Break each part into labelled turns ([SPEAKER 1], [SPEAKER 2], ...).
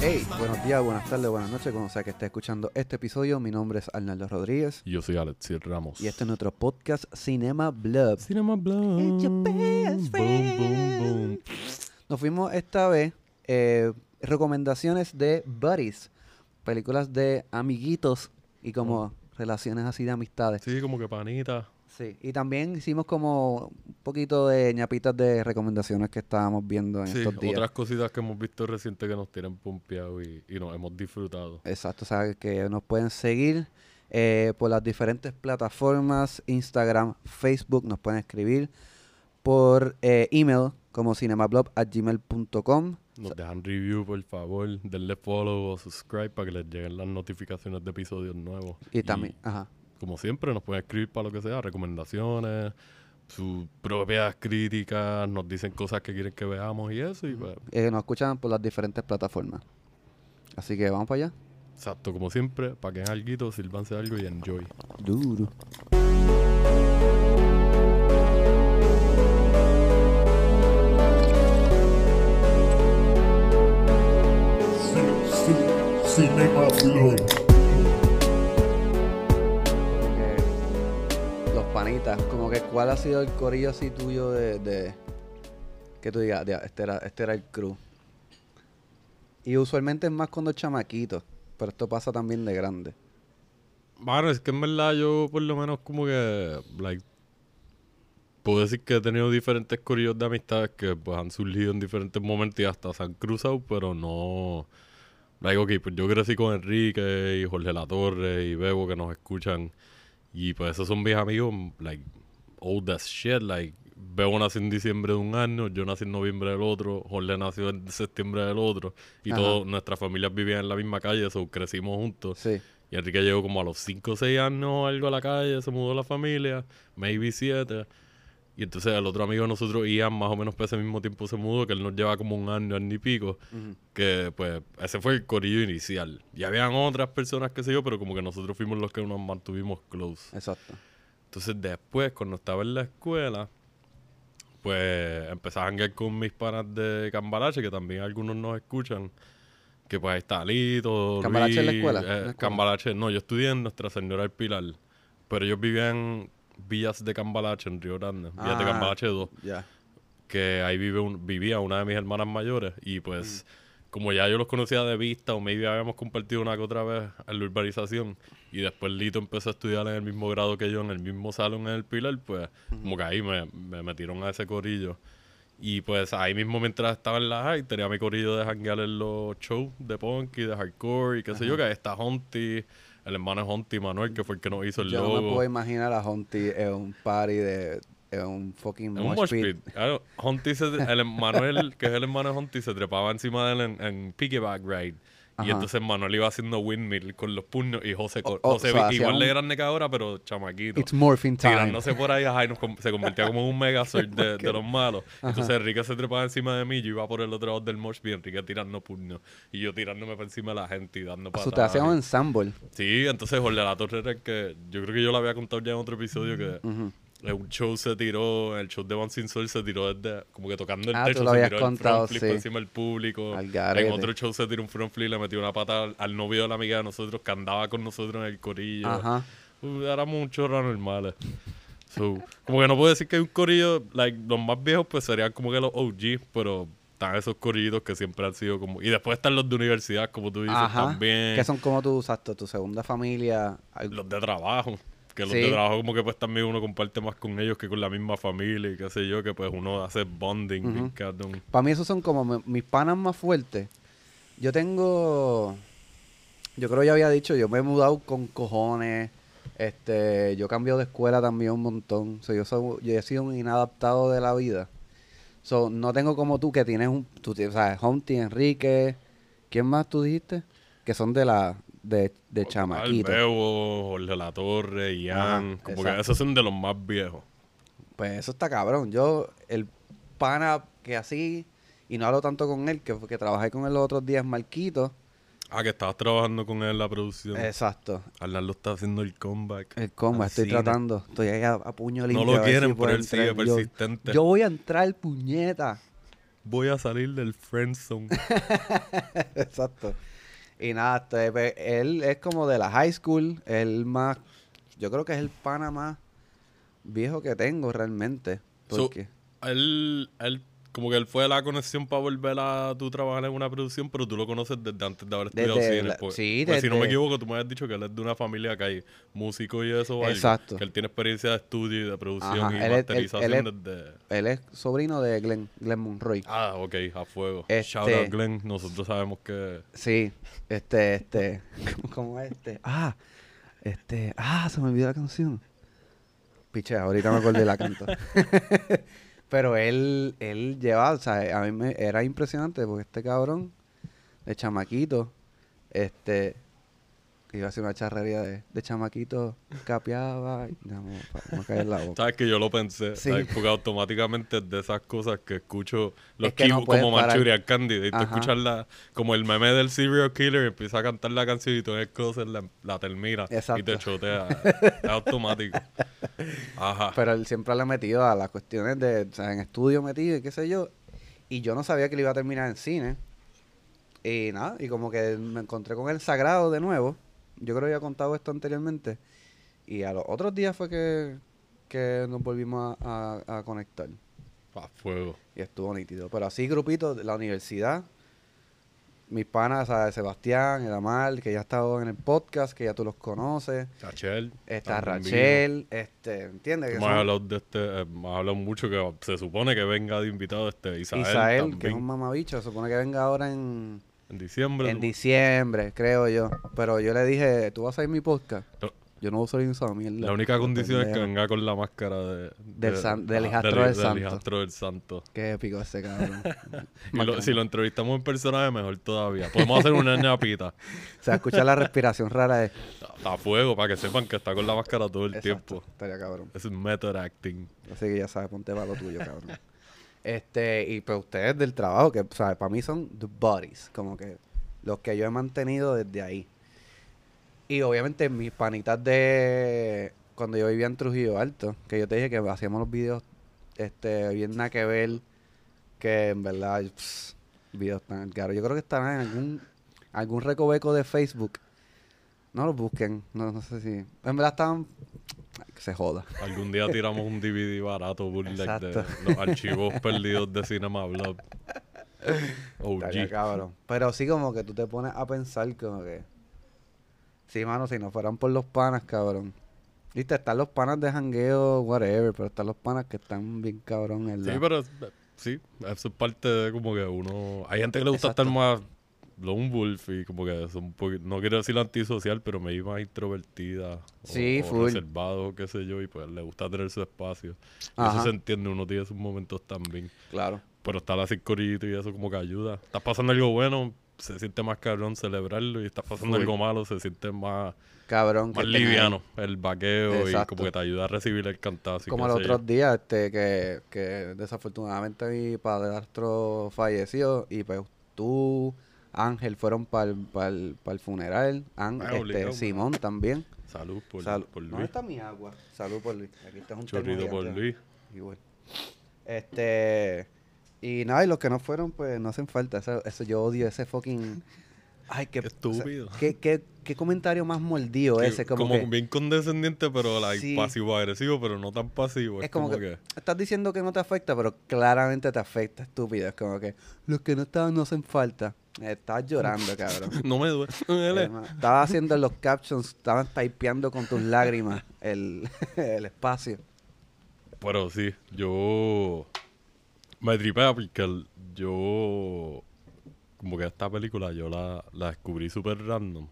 [SPEAKER 1] Hey, buenos días, buenas tardes, buenas noches, como sea que esté escuchando este episodio. Mi nombre es Arnaldo Rodríguez
[SPEAKER 2] Y yo soy Alexis Ramos.
[SPEAKER 1] y este es nuestro podcast Cinema Blub.
[SPEAKER 2] Cinema Blog.
[SPEAKER 1] It's your best
[SPEAKER 2] Boom, boom, boom.
[SPEAKER 1] Nos fuimos esta vez eh, recomendaciones de buddies, películas de amiguitos y como relaciones así de amistades.
[SPEAKER 2] Sí, como que panita.
[SPEAKER 1] Sí, y también hicimos como un poquito de ñapitas de recomendaciones que estábamos viendo en
[SPEAKER 2] Sí,
[SPEAKER 1] estos días.
[SPEAKER 2] otras cositas que hemos visto reciente que nos tienen pompeado y, y nos hemos disfrutado.
[SPEAKER 1] Exacto, o sea, que nos pueden seguir eh, por las diferentes plataformas, Instagram, Facebook, nos pueden escribir por eh, email como cinemablob.gmail.com.
[SPEAKER 2] Nos dejan review, por favor. Denle follow o subscribe para que les lleguen las notificaciones de episodios nuevos.
[SPEAKER 1] Y también, ajá,
[SPEAKER 2] como siempre, nos pueden escribir para lo que sea, recomendaciones, sus propias críticas, nos dicen cosas que quieren que veamos y eso. Y pues,
[SPEAKER 1] eh, nos escuchan por las diferentes plataformas. Así que vamos para allá.
[SPEAKER 2] exacto, como siempre, para que algo, sírvanse algo y enjoy.
[SPEAKER 1] Duro.
[SPEAKER 3] Cinema Blog.
[SPEAKER 1] Como que cuál ha sido el corillo así tuyo de, que tú digas, "Dia, este era, este era el crew. Y usualmente es más cuando es chamaquito, pero esto pasa también de grande.
[SPEAKER 2] Bueno, es que en verdad yo por lo menos como que, like, puedo decir que he tenido diferentes corillos de amistades que pues han surgido en diferentes momentos y hasta se han cruzado, pero no... Like, ok, pues yo crecí con Enrique y Jorge Latorre y Bebo que nos escuchan y pues esos son mis amigos, like, old as shit, like, Bebo nació en diciembre de un año, yo nací en noviembre del otro, Jorge nació en septiembre del otro y todas nuestras familias vivían en la misma calle, so crecimos juntos.
[SPEAKER 1] Sí.
[SPEAKER 2] Y Enrique llegó como a los 5 o 6 años o algo a la calle, se mudó la familia, maybe 7. Y entonces el otro amigo de nosotros, Ian, más o menos por ese mismo tiempo se mudó, que él nos lleva como un año, año y pico. Que pues ese fue el corillo inicial. Y habían otras personas, que sé yo, pero como que nosotros fuimos los que nos mantuvimos close.
[SPEAKER 1] Exacto.
[SPEAKER 2] Entonces después, cuando estaba en la escuela, pues empecé a janguear con mis panas de Cambalache, que también algunos nos escuchan. Que pues ahí está Lito,
[SPEAKER 1] ¿Cambalache en la
[SPEAKER 2] Luis,
[SPEAKER 1] escuela?
[SPEAKER 2] eh,
[SPEAKER 1] ¿En la escuela?
[SPEAKER 2] Cambalache, no, yo estudié en Nuestra Señora del Pilar. Pero ellos vivían Villas de Cambalache, en Río Grande. Villas de
[SPEAKER 1] Ah.
[SPEAKER 2] Cambalache 2
[SPEAKER 1] Ya.
[SPEAKER 2] que ahí vive un- vivía una de mis hermanas mayores y pues como ya yo los conocía de vista o maybe habíamos compartido una que otra vez en la urbanización y después Lito empezó a estudiar en el mismo grado que yo en el mismo salón en el Pilar pues como que ahí me, me metieron a ese corillo y pues ahí mismo mientras estaba en la high tenía mi corillo de janguear en los shows de punk y de hardcore y qué sé yo que ahí está Honty el hermano de Honty Manuel que fue el que nos hizo el
[SPEAKER 1] Yo no me
[SPEAKER 2] logo
[SPEAKER 1] puedo imaginar a Honty en un party de en un fucking
[SPEAKER 2] En un
[SPEAKER 1] mosh pit.
[SPEAKER 2] pit. Claro, Hunty se, el Manuel, que es el hermano de Hunty, se trepaba encima de él en, en piggyback ride.
[SPEAKER 1] Ajá.
[SPEAKER 2] Y entonces Manuel iba haciendo windmill con los puños y José, con-
[SPEAKER 1] O- o
[SPEAKER 2] José
[SPEAKER 1] sea, hacía
[SPEAKER 2] igual de
[SPEAKER 1] un-
[SPEAKER 2] grande que ahora, pero chamaquito.
[SPEAKER 1] It's morphing time.
[SPEAKER 2] Tirándose por ahí, ajá, y nos se convertía como en un megazord de, de los malos. Entonces Enrique se trepaba encima de mí, yo iba por el otro lado del mosh pit, Enrique tirando puños. Y yo tirándome por encima de la gente y dando patadas.
[SPEAKER 1] sea, te hacían un ensemble.
[SPEAKER 2] Sí, entonces Jorge La Torre era el que yo creo que yo lo había contado ya en otro episodio que
[SPEAKER 1] Ujú.
[SPEAKER 2] en un show se tiró, el show de Van Sin Sol se tiró desde, como que tocando el
[SPEAKER 1] Ah,
[SPEAKER 2] techo, se tiró
[SPEAKER 1] contado,
[SPEAKER 2] el front flip
[SPEAKER 1] sí.
[SPEAKER 2] por encima del público. En otro show se tiró un front flip, le metió una pata al, al novio de la amiga de nosotros que andaba con nosotros en el corillo.
[SPEAKER 1] Ajá.
[SPEAKER 2] Uh, éramos un chorro normales. So, como que no puedo decir que hay un corillo, like, los más viejos pues serían como que los OG, pero están esos corillos que siempre han sido como... Y después están los de universidad, como tú dices,
[SPEAKER 1] Ajá.
[SPEAKER 2] también.
[SPEAKER 1] Que son como tu, exacto, tu segunda familia.
[SPEAKER 2] Los de trabajo. Que los
[SPEAKER 1] Sí.
[SPEAKER 2] de trabajo como que pues también uno comparte más con ellos que con la misma familia y qué sé yo, que pues uno hace bonding.
[SPEAKER 1] Ujú.
[SPEAKER 2] cabrón.
[SPEAKER 1] Para mí esos son como mi- mis panas más fuertes. Yo tengo... Yo creo que ya había dicho, yo me he mudado con cojones. Este, yo cambio de escuela también un montón. O sea, yo, soy- yo he sido un inadaptado de la vida. So, no tengo como tú que tienes un... Tú, sea, Humpty, Enrique... ¿Quién más tú dijiste? Que son de la... De, de chamaquito.
[SPEAKER 2] Jorge La Torre, Ian,
[SPEAKER 1] Ajá,
[SPEAKER 2] como
[SPEAKER 1] exacto.
[SPEAKER 2] que esos son de los más viejos.
[SPEAKER 1] Pues eso está cabrón. Yo, el pana que así, y no hablo tanto con él, que, que trabajé con él los otros días, Marquito.
[SPEAKER 2] Ah, que estabas trabajando con él en la producción.
[SPEAKER 1] Exacto.
[SPEAKER 2] Arnaldo está haciendo el comeback.
[SPEAKER 1] El combo,
[SPEAKER 2] al
[SPEAKER 1] estoy
[SPEAKER 2] cine.
[SPEAKER 1] tratando. Estoy ahí a, a puño
[SPEAKER 2] No
[SPEAKER 1] limpio.
[SPEAKER 2] lo
[SPEAKER 1] a ver
[SPEAKER 2] quieren,
[SPEAKER 1] si
[SPEAKER 2] pero él sigue
[SPEAKER 1] entrar. Yo-
[SPEAKER 2] persistente.
[SPEAKER 1] Yo, voy a entrar, puñeta.
[SPEAKER 2] voy a salir del friend zone.
[SPEAKER 1] Exacto. Y nada, este, él es como de la high school, el más, yo creo que es el pana más viejo que tengo realmente.
[SPEAKER 2] So,
[SPEAKER 1] Porque,
[SPEAKER 2] él, él, como que él fue la conexión para volver a tu trabajar en una producción, pero tú lo conoces desde antes de haber estudiado
[SPEAKER 1] Desde
[SPEAKER 2] cine.
[SPEAKER 1] la-
[SPEAKER 2] pues.
[SPEAKER 1] sí,
[SPEAKER 2] Pues si no me equivoco, tú me habías dicho que él es de una familia que hay músicos y eso. algo,
[SPEAKER 1] Exacto.
[SPEAKER 2] que él tiene experiencia de estudio y de producción
[SPEAKER 1] Ajá,
[SPEAKER 2] y
[SPEAKER 1] él es- él-
[SPEAKER 2] masterización
[SPEAKER 1] él
[SPEAKER 2] desde...
[SPEAKER 1] él es sobrino de Glenn, Glenn Monroy.
[SPEAKER 2] Ah, ok, a fuego.
[SPEAKER 1] Este-
[SPEAKER 2] Shout out Glenn, nosotros sabemos que...
[SPEAKER 1] Sí, este, este, ¿cómo, cómo es este? Ah, este, ah, se me olvidó la canción. Piche, ahorita me acordé de la canto. Pero él, él lleva, o sea, a mí me era impresionante porque este cabrón de chamaquito, este, iba a hacer una charrería de, de chamaquito, capeaba, y no, me, me cae en la boca.
[SPEAKER 2] Sabes que yo lo pensé,
[SPEAKER 1] Sí.
[SPEAKER 2] ¿sabes? porque automáticamente de esas cosas que escucho los
[SPEAKER 1] Es que no
[SPEAKER 2] como
[SPEAKER 1] parar.
[SPEAKER 2] Manchurian Candy. Y tú escuchas la, como el meme del serial killer y empieza a cantar la canción y tú en el la, la termina y
[SPEAKER 1] Exacto.
[SPEAKER 2] te chotea. es automático. Ajá.
[SPEAKER 1] Pero él siempre le ha metido a las cuestiones de, o sea, en estudio metido y qué sé yo. Y yo no sabía que le iba a terminar en cine. Y nada, y como que me encontré con el sagrado de nuevo. Yo creo que había contado esto anteriormente. Y a los otros días fue que, que nos volvimos a, a- a conectar.
[SPEAKER 2] A fuego.
[SPEAKER 1] Y estuvo nítido. Pero así, grupitos de la universidad. Mis panas, ¿sabes? Sebastián, Edamar, que ya ha estado en el podcast, que ya tú los conoces.
[SPEAKER 2] Rachel.
[SPEAKER 1] Está. Rachel, este, ¿entiendes? Son-
[SPEAKER 2] hablado de este, eh, hablado mucho que se supone que venga de invitado este Isael,
[SPEAKER 1] Isael,
[SPEAKER 2] también,
[SPEAKER 1] que es un mamabicho, se supone que venga ahora en,
[SPEAKER 2] en diciembre.
[SPEAKER 1] en diciembre, creo yo. Pero yo le dije, ¿tú vas a ir a mi podcast?
[SPEAKER 2] No.
[SPEAKER 1] Yo no voy a salir en esa mierda.
[SPEAKER 2] La única condición es que venga con la máscara de,
[SPEAKER 1] Del san- del del santo.
[SPEAKER 2] hijastro del santo.
[SPEAKER 1] Qué épico ese cabrón.
[SPEAKER 2] Lo- si lo entrevistamos en persona, mejor todavía. Podemos hacer una ñapita
[SPEAKER 1] O sea, escuchar la respiración rara de...
[SPEAKER 2] a fuego para que sepan que está con la máscara todo el
[SPEAKER 1] Exacto,
[SPEAKER 2] tiempo.
[SPEAKER 1] Estaría cabrón.
[SPEAKER 2] Es un method acting.
[SPEAKER 1] Así que ya sabes, ponte para lo tuyo, cabrón. Este, y pues ustedes del trabajo, que, ¿sabes? Para mí son the buddies, como que los que yo he mantenido desde ahí. Y obviamente mis panitas de cuando yo vivía en Trujillo Alto, que yo te dije que hacíamos los videos este bien nada que ver, que en verdad, pss, videos tan caros. Yo creo que estarán en algún, algún recoveco de Facebook. No los busquen, no, no sé si. En verdad estaban. Que se joda.
[SPEAKER 2] Algún día tiramos un DVD barato bootleg de los archivos perdidos de Cinema Blood.
[SPEAKER 1] Estaría
[SPEAKER 2] OG.
[SPEAKER 1] cabrón. Pero sí como que tú te pones a pensar como que... Sí, mano, si no fueran por los panas, cabrón. Viste, están los panas de jangueo, whatever, pero están los panas que están bien cabrón en la...
[SPEAKER 2] Sí, pero es- sí, eso es parte de como que uno... Hay gente que le gusta
[SPEAKER 1] Exacto.
[SPEAKER 2] estar más lone wolf y como que son un poquito... No quiero decir antisocial, pero me iba más introvertida. o-
[SPEAKER 1] Sí,
[SPEAKER 2] o,
[SPEAKER 1] full.
[SPEAKER 2] reservado, qué sé yo, y pues le gusta tener su espacio.
[SPEAKER 1] Ajá.
[SPEAKER 2] eso se entiende, uno tiene sus momentos también.
[SPEAKER 1] Claro.
[SPEAKER 2] Pero estar así corito y eso como que ayuda. Estás pasando algo bueno, se siente más cabrón celebrarlo. Y estás pasando
[SPEAKER 1] Full.
[SPEAKER 2] algo malo, se siente más,
[SPEAKER 1] Cabrón.
[SPEAKER 2] más liviano. El vaqueo y como que te ayuda a recibir el cantazo.
[SPEAKER 1] Como los otros días, este, que, que desafortunadamente mi padrastro falleció y pues tú, Ángel, fueron para el funeral. Án-
[SPEAKER 2] Ah,
[SPEAKER 1] este,
[SPEAKER 2] obligado,
[SPEAKER 1] Simón también.
[SPEAKER 2] Salud por,
[SPEAKER 1] Salud.
[SPEAKER 2] por
[SPEAKER 1] ¿Dónde
[SPEAKER 2] Luis.
[SPEAKER 1] está mi agua? Salud por Luis. Aquí está un
[SPEAKER 2] Chorrito
[SPEAKER 1] termo
[SPEAKER 2] por. Luis.
[SPEAKER 1] Igual. Este. Y nada, y los que no fueron, pues no hacen falta. Eso, eso yo odio ese fucking. Ay, qué
[SPEAKER 2] estúpido.
[SPEAKER 1] ¿qué, qué, qué comentario más mordido
[SPEAKER 2] Que
[SPEAKER 1] ese. Como,
[SPEAKER 2] como
[SPEAKER 1] que,
[SPEAKER 2] bien condescendiente, pero like,
[SPEAKER 1] Sí.
[SPEAKER 2] pasivo-agresivo, pero no tan pasivo. Es,
[SPEAKER 1] es como,
[SPEAKER 2] como,
[SPEAKER 1] que,
[SPEAKER 2] que...
[SPEAKER 1] Estás diciendo que no te afecta, pero claramente te afecta, estúpido. Es como que los que no estaban no hacen falta. Estás llorando, cabrón.
[SPEAKER 2] No me duele. me
[SPEAKER 1] Estaba haciendo los captions, estaban typeando con tus lágrimas el, el espacio.
[SPEAKER 2] Pero sí, yo me tripea porque yo como que esta película yo la, la descubrí súper random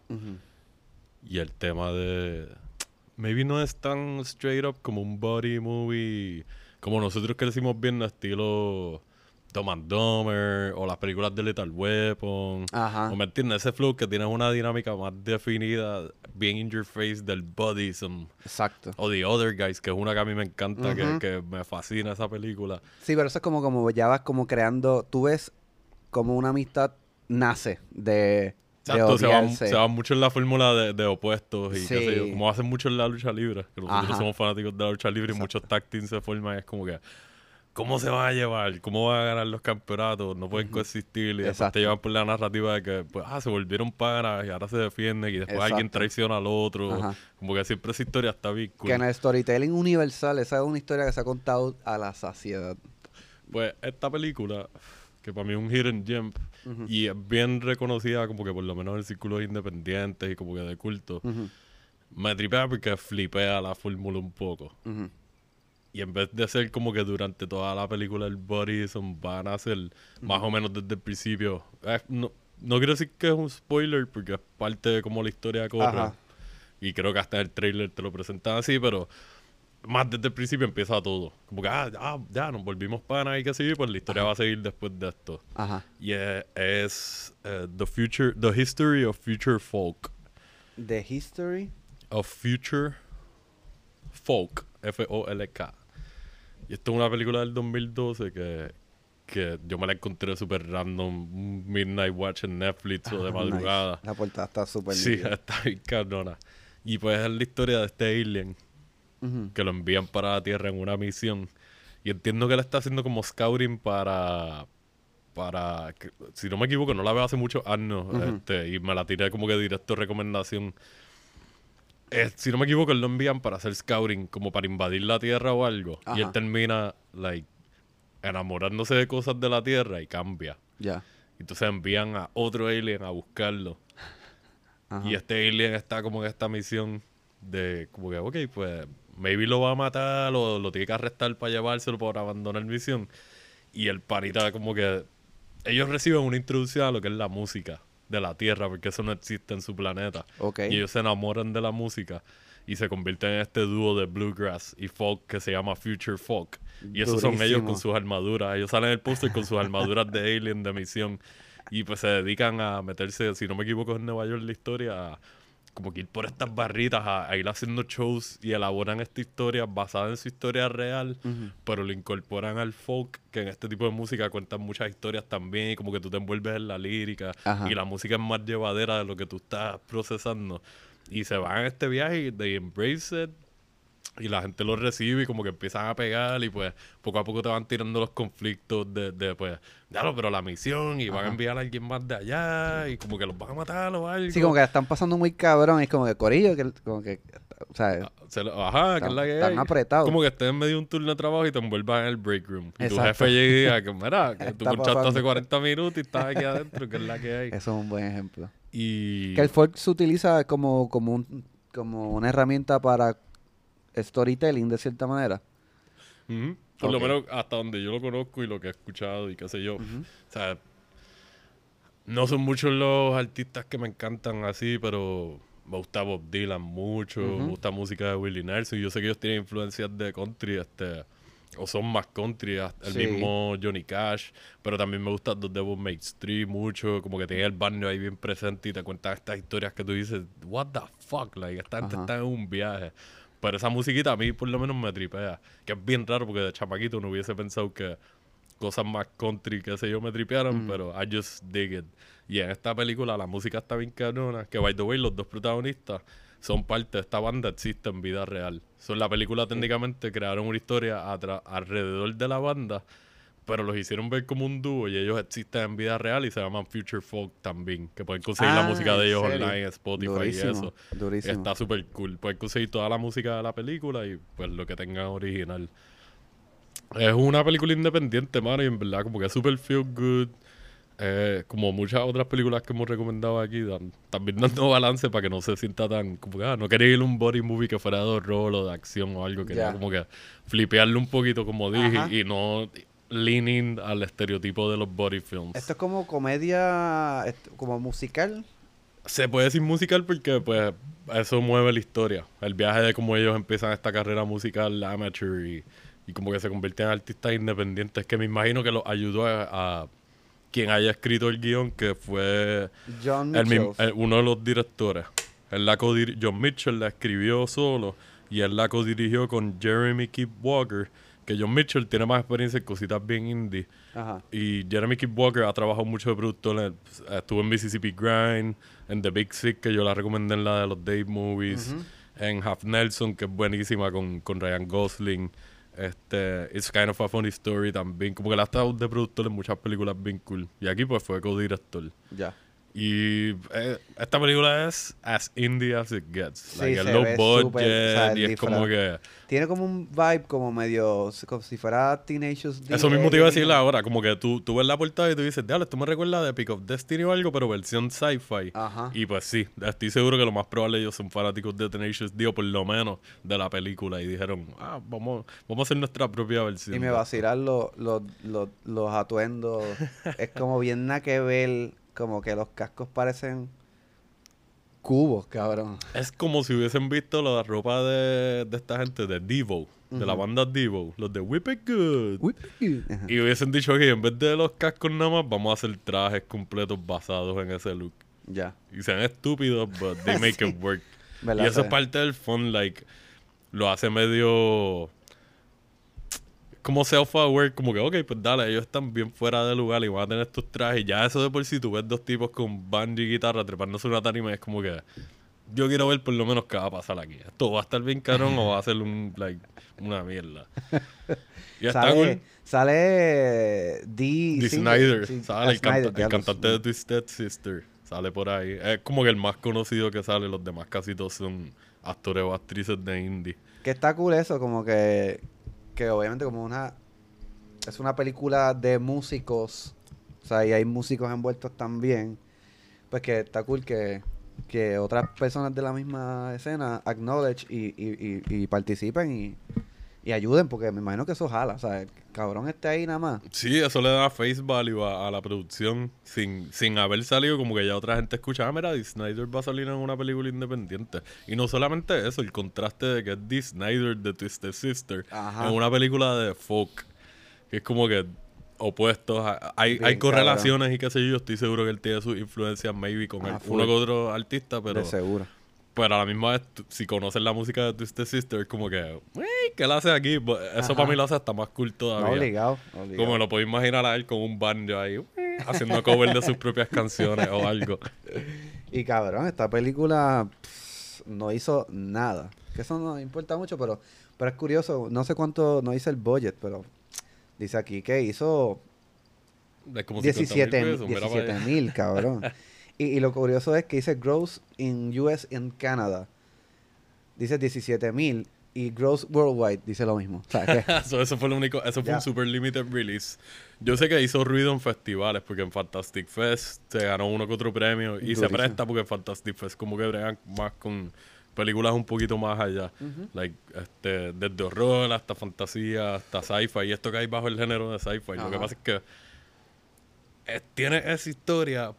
[SPEAKER 2] y el tema de maybe no es tan straight up como un body movie como nosotros crecimos viendo estilo Dumb and Dumber o las películas de Lethal Weapon
[SPEAKER 1] Ajá.
[SPEAKER 2] o me entiendes ese flow que tiene una dinámica más definida bien in your face del bodyism
[SPEAKER 1] Exacto.
[SPEAKER 2] o The Other Guys, que es una que a mí me encanta, que-
[SPEAKER 1] Ujú.
[SPEAKER 2] que, me fascina esa película.
[SPEAKER 1] Sí, pero eso es como, como ya vas como creando, tú ves como una amistad nace de,
[SPEAKER 2] Exacto, se va,
[SPEAKER 1] odiarse.
[SPEAKER 2] se mucho en la fórmula de, de opuestos y qué sé yo,
[SPEAKER 1] Sí.
[SPEAKER 2] como hacen mucho en la lucha libre, que nosotros
[SPEAKER 1] Ajá.
[SPEAKER 2] somos fanáticos de la lucha libre y
[SPEAKER 1] Exacto.
[SPEAKER 2] muchos tag teams se forman y es como que ¿cómo se van a llevar? ¿Cómo van a ganar los campeonatos? No pueden coexistir. Y después te llevan por la narrativa de que, pues, ah, se volvieron panas y ahora se defienden y después alguien
[SPEAKER 1] Exacto.
[SPEAKER 2] traiciona al otro.
[SPEAKER 1] Ajá.
[SPEAKER 2] Como que siempre esa historia está bien cool.
[SPEAKER 1] Que en el storytelling universal, esa es una historia que se ha contado a la saciedad.
[SPEAKER 2] Pues esta película, que para mí es un hidden gem, y es bien reconocida como que por lo menos en círculos independientes y como que de culto,
[SPEAKER 1] Ujú,
[SPEAKER 2] me tripea porque flipea la fórmula un poco.
[SPEAKER 1] ujú.
[SPEAKER 2] Y en vez de ser como que durante toda la película el bodyism van a ser más o menos desde el principio. Eh, no, no quiero decir que es un spoiler porque es parte de cómo la historia corre.
[SPEAKER 1] Ajá.
[SPEAKER 2] Y creo que hasta el trailer te lo presentan así, pero más desde el principio empieza todo. Como que, ah, ya, ya nos volvimos panas y que sí, pues la historia va a seguir después de esto.
[SPEAKER 1] Ajá.
[SPEAKER 2] Y es, es, eh, the future, the history of future folk.
[SPEAKER 1] The History.
[SPEAKER 2] Of Future Folk, F-O-L-K. Y esto es una película del 2012 que, que yo me la encontré súper random, midnight watch en Netflix o de
[SPEAKER 1] Ah,
[SPEAKER 2] madrugada.
[SPEAKER 1] nice. La portada está súper
[SPEAKER 2] Sí, está bien cabrona. Y pues es la historia de este alien que lo envían para la Tierra en una misión. Y entiendo que él está haciendo como scouting para... para si no me equivoco, no la veo hace muchos años. este, y me la tiré como que directo recomendación. Eh, si no me equivoco, él lo envían para hacer scouting, como para invadir la Tierra o algo. Y él termina, like, enamorándose de cosas de la Tierra y cambia.
[SPEAKER 1] Ya.
[SPEAKER 2] Entonces envían a otro alien a buscarlo.
[SPEAKER 1] Ajá.
[SPEAKER 2] Y este alien está como en esta misión de, como que, ok, pues, maybe lo va a matar o lo tiene que arrestar para llevárselo por abandonar misión. Y el panita como que, ellos reciben una introducción a lo que es la música de la Tierra, porque eso no existe en su planeta. Y ellos se enamoran de la música y se convierten en este dúo de bluegrass y folk que se llama Future Folk. Y esos son ellos con sus armaduras. Ellos salen en el póster con sus armaduras de alien de misión. Y pues se dedican a meterse, si no me equivoco, en Nueva York la historia, a como que ir por estas barritas, a, a ir haciendo shows y elaboran esta historia basada en su historia real, pero lo incorporan al folk, que en este tipo de música cuentan muchas historias también, y como que tú te envuelves en la lírica,
[SPEAKER 1] Ajá.
[SPEAKER 2] y la música es más llevadera de lo que tú estás procesando. Y se van a este viaje they embrace it, y la gente lo recibe y como que empiezan a pegar y pues poco a poco te van tirando los conflictos de, de pues, claro, pero la misión y van a enviar a alguien más de allá y como que los van a matar o algo.
[SPEAKER 1] Sí, como que la están pasando muy cabrón. Es como que corillo, que como que. O sea,
[SPEAKER 2] Ah, se lo- ajá, que es la que
[SPEAKER 1] Están
[SPEAKER 2] hay.
[SPEAKER 1] apretados.
[SPEAKER 2] Como que estés en medio de un turno de trabajo y te envuelvas en el break room. Y tu jefe llega y diga que, mira, que tú
[SPEAKER 1] Está
[SPEAKER 2] conchaste hace
[SPEAKER 1] pasando.
[SPEAKER 2] 40 minutos y estás aquí adentro, que es la que hay.
[SPEAKER 1] eso es un buen ejemplo.
[SPEAKER 2] Y...
[SPEAKER 1] Que el folk se utiliza como, como, un, como una herramienta para storytelling, de cierta manera.
[SPEAKER 2] Por lo menos hasta donde yo lo conozco y lo que he escuchado y qué sé yo. O sea, no son muchos los artistas que me encantan así, pero me gusta Bob Dylan mucho, me gusta música de Willie Nelson. Yo sé que ellos tienen influencias de country, este, o son más country, hasta el
[SPEAKER 1] Sí.
[SPEAKER 2] mismo Johnny Cash, pero también me gusta The Devil Makes Three mucho, como que tiene el barrio ahí bien presente y te cuentan estas historias que tú dices, what the fuck, like, esta gente está en un viaje. Pero esa musiquita a mí por lo menos me tripea, que es bien raro porque de chamaquito no hubiese pensado que cosas más country, qué sé yo, me tripearon, pero I just dig it. Y en esta película la música está bien cabrona, que by the way, los dos protagonistas son parte de esta banda, existe en vida real. So, en la película técnicamente crearon una historia alrededor de la banda, pero los hicieron ver como un dúo y ellos existen en vida real y se llaman Future Folk también, que pueden conseguir la
[SPEAKER 1] Ah,
[SPEAKER 2] música de
[SPEAKER 1] ¿en
[SPEAKER 2] ellos
[SPEAKER 1] serio?
[SPEAKER 2] online Spotify
[SPEAKER 1] Durísimo,
[SPEAKER 2] y eso.
[SPEAKER 1] durísimo.
[SPEAKER 2] Está súper cool. Pueden conseguir toda la música de la película y pues lo que tengan original. Es una película independiente, mano, y en verdad como que es super feel good. Eh, como muchas otras películas que hemos recomendado aquí, dan- también dando balance para que no se sienta tan como que ah, no quería ir a un body movie que fuera de horror o de acción o algo, quería
[SPEAKER 1] Ya.
[SPEAKER 2] como que flipearlo un poquito, como dije,
[SPEAKER 1] Ajá.
[SPEAKER 2] y no leaning al estereotipo de los body films.
[SPEAKER 1] Esto es como comedia, como musical.
[SPEAKER 2] Se puede decir musical porque pues eso mueve la historia. El viaje de cómo ellos empiezan esta carrera musical amateur y, y como que se convierten en artistas independientes que me imagino que los ayudó a, a quien haya escrito el guion que fue
[SPEAKER 1] John
[SPEAKER 2] el uno de los directores. Él la John Mitchell la escribió solo y él la codirigió con Jeremy Keith Walker, que John Mitchell tiene más experiencia en cositas bien indie.
[SPEAKER 1] Ajá.
[SPEAKER 2] Y Jeremy Keith Walker ha trabajado mucho de productor. Estuvo en Mississippi Grind, en The Big Sick, que yo la recomendé en la de los Dave Movies. En Half Nelson, que es buenísima con, con Ryan Gosling. Este, It's Kind of a Funny Story también. Como que él ha estado de productor en muchas películas bien cool. Y aquí pues fue co-director.
[SPEAKER 1] Ya.
[SPEAKER 2] Y eh, esta película es as indie as it gets.
[SPEAKER 1] Sí,
[SPEAKER 2] like,
[SPEAKER 1] se
[SPEAKER 2] low
[SPEAKER 1] ve
[SPEAKER 2] budget
[SPEAKER 1] súper, o sea,
[SPEAKER 2] y es como que...
[SPEAKER 1] Tiene como un vibe como medio, como si fuera Teenage D.
[SPEAKER 2] Eso mismo te iba a decir ahora, como que tú, tú ves la portada y tú dices, diablo, esto me recuerda de Epic of Destiny o algo, pero versión sci-fi. Y pues sí, estoy seguro que lo más probable ellos son fanáticos de Tenacious D o por lo menos de la película y dijeron, ah, vamos, vamos a hacer nuestra propia versión.
[SPEAKER 1] Y me vacilan los, los, los, los atuendos. es como bien nada que ver, como que los cascos parecen cubos, cabrón.
[SPEAKER 2] Es como si hubiesen visto la ropa de, de esta gente, de Devo, de la banda Devo, los de Whip It Good.
[SPEAKER 1] Ajá.
[SPEAKER 2] Y hubiesen dicho que en vez de los cascos nada más, vamos a hacer trajes completos basados en ese look.
[SPEAKER 1] Ya.
[SPEAKER 2] Y sean estúpidos, but they make it work.
[SPEAKER 1] ¿Verdad?
[SPEAKER 2] Y eso es parte del fun, like, lo hace medio como self-aware, como que, ok, pues dale, ellos están bien fuera de lugar y van a tener estos trajes. Ya eso de por sí, tú ves dos tipos con banjo y guitarra trepándose una tarima, es como que yo quiero ver por lo menos qué va a pasar aquí. Esto va a estar bien carón o va a ser un, like, una mierda. Y
[SPEAKER 1] Sale,
[SPEAKER 2] cool.
[SPEAKER 1] sale D.
[SPEAKER 2] Snyder,
[SPEAKER 1] sí,
[SPEAKER 2] sale el, canta-
[SPEAKER 1] Snyder,
[SPEAKER 2] el cantante de Twisted Sister, sale por ahí. Es como que el más conocido que sale, los demás casi todos son actores o actrices de indie.
[SPEAKER 1] Que está cool eso, como que, que obviamente como una, es una película de músicos, o sea, y hay músicos envueltos también, pues que está cool que, que otras personas de la misma escena acknowledge y, y, y, y participen y, ayuden, porque me imagino que eso jala, o sea, cabrón esté ahí nada más.
[SPEAKER 2] Sí, eso le da face value a, a la producción sin, sin haber salido como que ya otra gente escucha, ah, mira, Dee Snyder va a salir en una película independiente. Y no solamente eso, el contraste de que es Dee Snyder de Twisted Sister
[SPEAKER 1] Ajá.
[SPEAKER 2] en una película de folk, que es como que opuestos. a- Hay,
[SPEAKER 1] Bien
[SPEAKER 2] hay correlaciones y qué sé yo, estoy seguro que él tiene sus influencias maybe con
[SPEAKER 1] Ah,
[SPEAKER 2] el- uno que otro artista, pero...
[SPEAKER 1] de seguro.
[SPEAKER 2] Pero a la misma vez, si conoces la música de Twisted Sister, es como que, "Uy, ¿qué él hace aquí? Pues Eso
[SPEAKER 1] Ajá.
[SPEAKER 2] para mí lo hace hasta más cool
[SPEAKER 1] No,
[SPEAKER 2] todavía.
[SPEAKER 1] obligado, obligado.
[SPEAKER 2] como lo puedo imaginar a él con un banjo ahí, haciendo cover de sus propias canciones o algo.
[SPEAKER 1] Y cabrón, esta película pff, no hizo nada. Que eso no importa mucho, pero, pero es curioso. No sé cuánto, no dice el budget, pero dice aquí que hizo
[SPEAKER 2] Es como
[SPEAKER 1] 17
[SPEAKER 2] 50,000
[SPEAKER 1] mil,
[SPEAKER 2] pesos, mira para
[SPEAKER 1] 17
[SPEAKER 2] allá.
[SPEAKER 1] mil, cabrón. y, y lo curioso es que dice gross in US and Canada. Dice 17 mil y gross worldwide dice lo mismo. O sea, que
[SPEAKER 2] So, eso fue lo único, eso fue un super limited release. Yo sé que hizo ruido en festivales, porque en Fantastic Fest se ganó uno que otro premio y se presta porque en Fantastic Fest como que bregan más con películas un poquito más allá. Like, este, desde horror hasta fantasía, hasta sci-fi. Y esto que hay bajo el género de sci-fi. Lo que pasa es que eh, tiene esa historia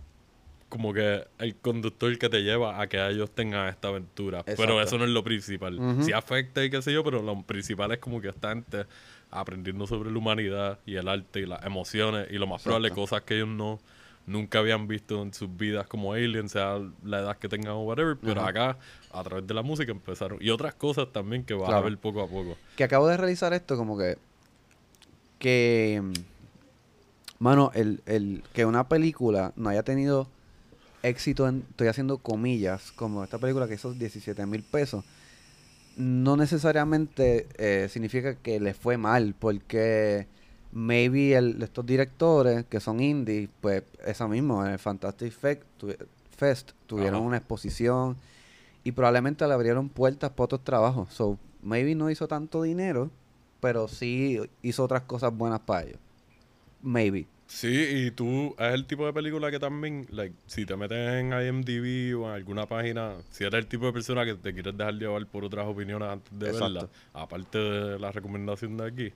[SPEAKER 2] como que el conductor que te lleva a que ellos tengan esta aventura. Pero eso no es lo principal.
[SPEAKER 1] Ujú.
[SPEAKER 2] Sí afecta y qué sé yo, pero lo principal es como que esta gente aprendiendo sobre la humanidad y el arte y las emociones y lo más probable
[SPEAKER 1] Exacto.
[SPEAKER 2] cosas que ellos no nunca habían visto en sus vidas como aliens, sea la edad que tengan o whatever, pero
[SPEAKER 1] Ajá.
[SPEAKER 2] acá a través de la música empezaron y otras cosas también que vas a
[SPEAKER 1] Claro.
[SPEAKER 2] ver poco a poco.
[SPEAKER 1] que acabo de realizar esto como que que mm, mano el, el que una película no haya tenido éxito en estoy haciendo comillas como esta película que hizo 17 mil pesos no necesariamente eh, significa que le fue mal porque maybe el, estos directores que son indie pues eso mismo en el Fantastic Fest tuvieron
[SPEAKER 2] Ajá.
[SPEAKER 1] una exposición y probablemente le abrieron puertas para otros trabajos. So, maybe no hizo tanto dinero, pero sí hizo otras cosas buenas para ellos. Maybe.
[SPEAKER 2] Sí, y tú es el tipo de película que también, like, si te metes en IMDb o en alguna página, si eres el tipo de persona que te quieres dejar llevar por otras opiniones antes de
[SPEAKER 1] Exacto.
[SPEAKER 2] verla, aparte de la recomendación de aquí,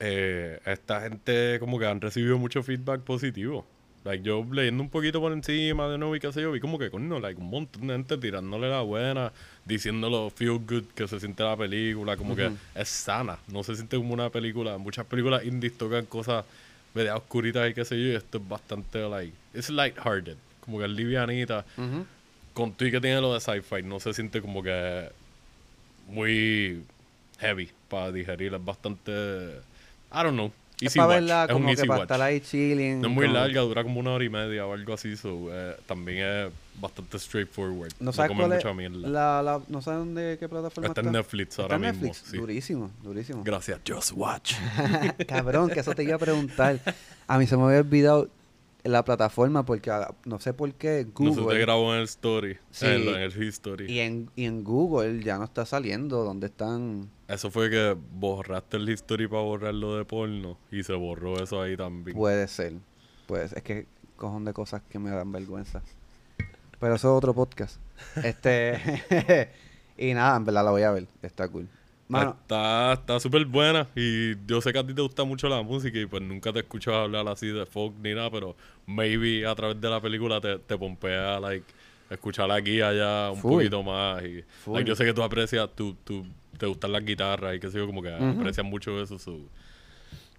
[SPEAKER 2] eh, esta gente como que han recibido mucho feedback positivo. Like, yo leyendo un poquito por encima de nuevo y qué sé yo, vi como que, coño, like, un montón de gente tirándole la buena, diciéndolo feel good que se siente la película, como que es sana, no se siente como una película. Muchas películas indies tocan cosas media oscuritas y qué sé yo, y esto es bastante, like, it's lighthearted, como que es livianita, con tú y que tiene lo de sci-fi, no se siente como que muy heavy para digerir, es bastante, I don't know,
[SPEAKER 1] Es para verla
[SPEAKER 2] es un
[SPEAKER 1] como que para
[SPEAKER 2] watch.
[SPEAKER 1] estar ahí chilling.
[SPEAKER 2] No es muy
[SPEAKER 1] como-
[SPEAKER 2] larga, dura como una hora y media o algo así, so, eh, también es bastante straightforward.
[SPEAKER 1] No sabes
[SPEAKER 2] come
[SPEAKER 1] cuál es
[SPEAKER 2] mucha mierda.
[SPEAKER 1] la, la, no sabes dónde qué plataforma
[SPEAKER 2] Está
[SPEAKER 1] está.
[SPEAKER 2] en Netflix
[SPEAKER 1] Está
[SPEAKER 2] ahora
[SPEAKER 1] en
[SPEAKER 2] mismo.
[SPEAKER 1] Netflix.
[SPEAKER 2] sí.
[SPEAKER 1] Durísimo, durísimo.
[SPEAKER 2] Gracias, Just Watch.
[SPEAKER 1] Cabrón, que eso te iba a preguntar. A mí se me había olvidado la plataforma porque ah, no sé por qué
[SPEAKER 2] No se te
[SPEAKER 1] Google
[SPEAKER 2] grabó en el story,
[SPEAKER 1] Sí.
[SPEAKER 2] en, lo- en el history.
[SPEAKER 1] y en, y en Google ya no está saliendo donde están
[SPEAKER 2] Eso fue que borraste el history para borrarlo de porno y se borró eso ahí también.
[SPEAKER 1] puede ser. Pues es que cojón de cosas que me dan vergüenza. Pero eso es otro podcast. Este y nada, en verdad la voy a ver, está cool. Mano,
[SPEAKER 2] Está está súper buena y yo sé que a ti te gusta mucho la música y pues nunca te he escuchado hablar así de folk ni nada, pero maybe a través de la película te, te pompea, like, escucharla aquí allá un
[SPEAKER 1] Full.
[SPEAKER 2] poquito más. Y, like, yo sé que tú aprecias, tú, tú, te gustan las guitarras y que sé yo, como que
[SPEAKER 1] Ujú.
[SPEAKER 2] aprecias mucho eso. so,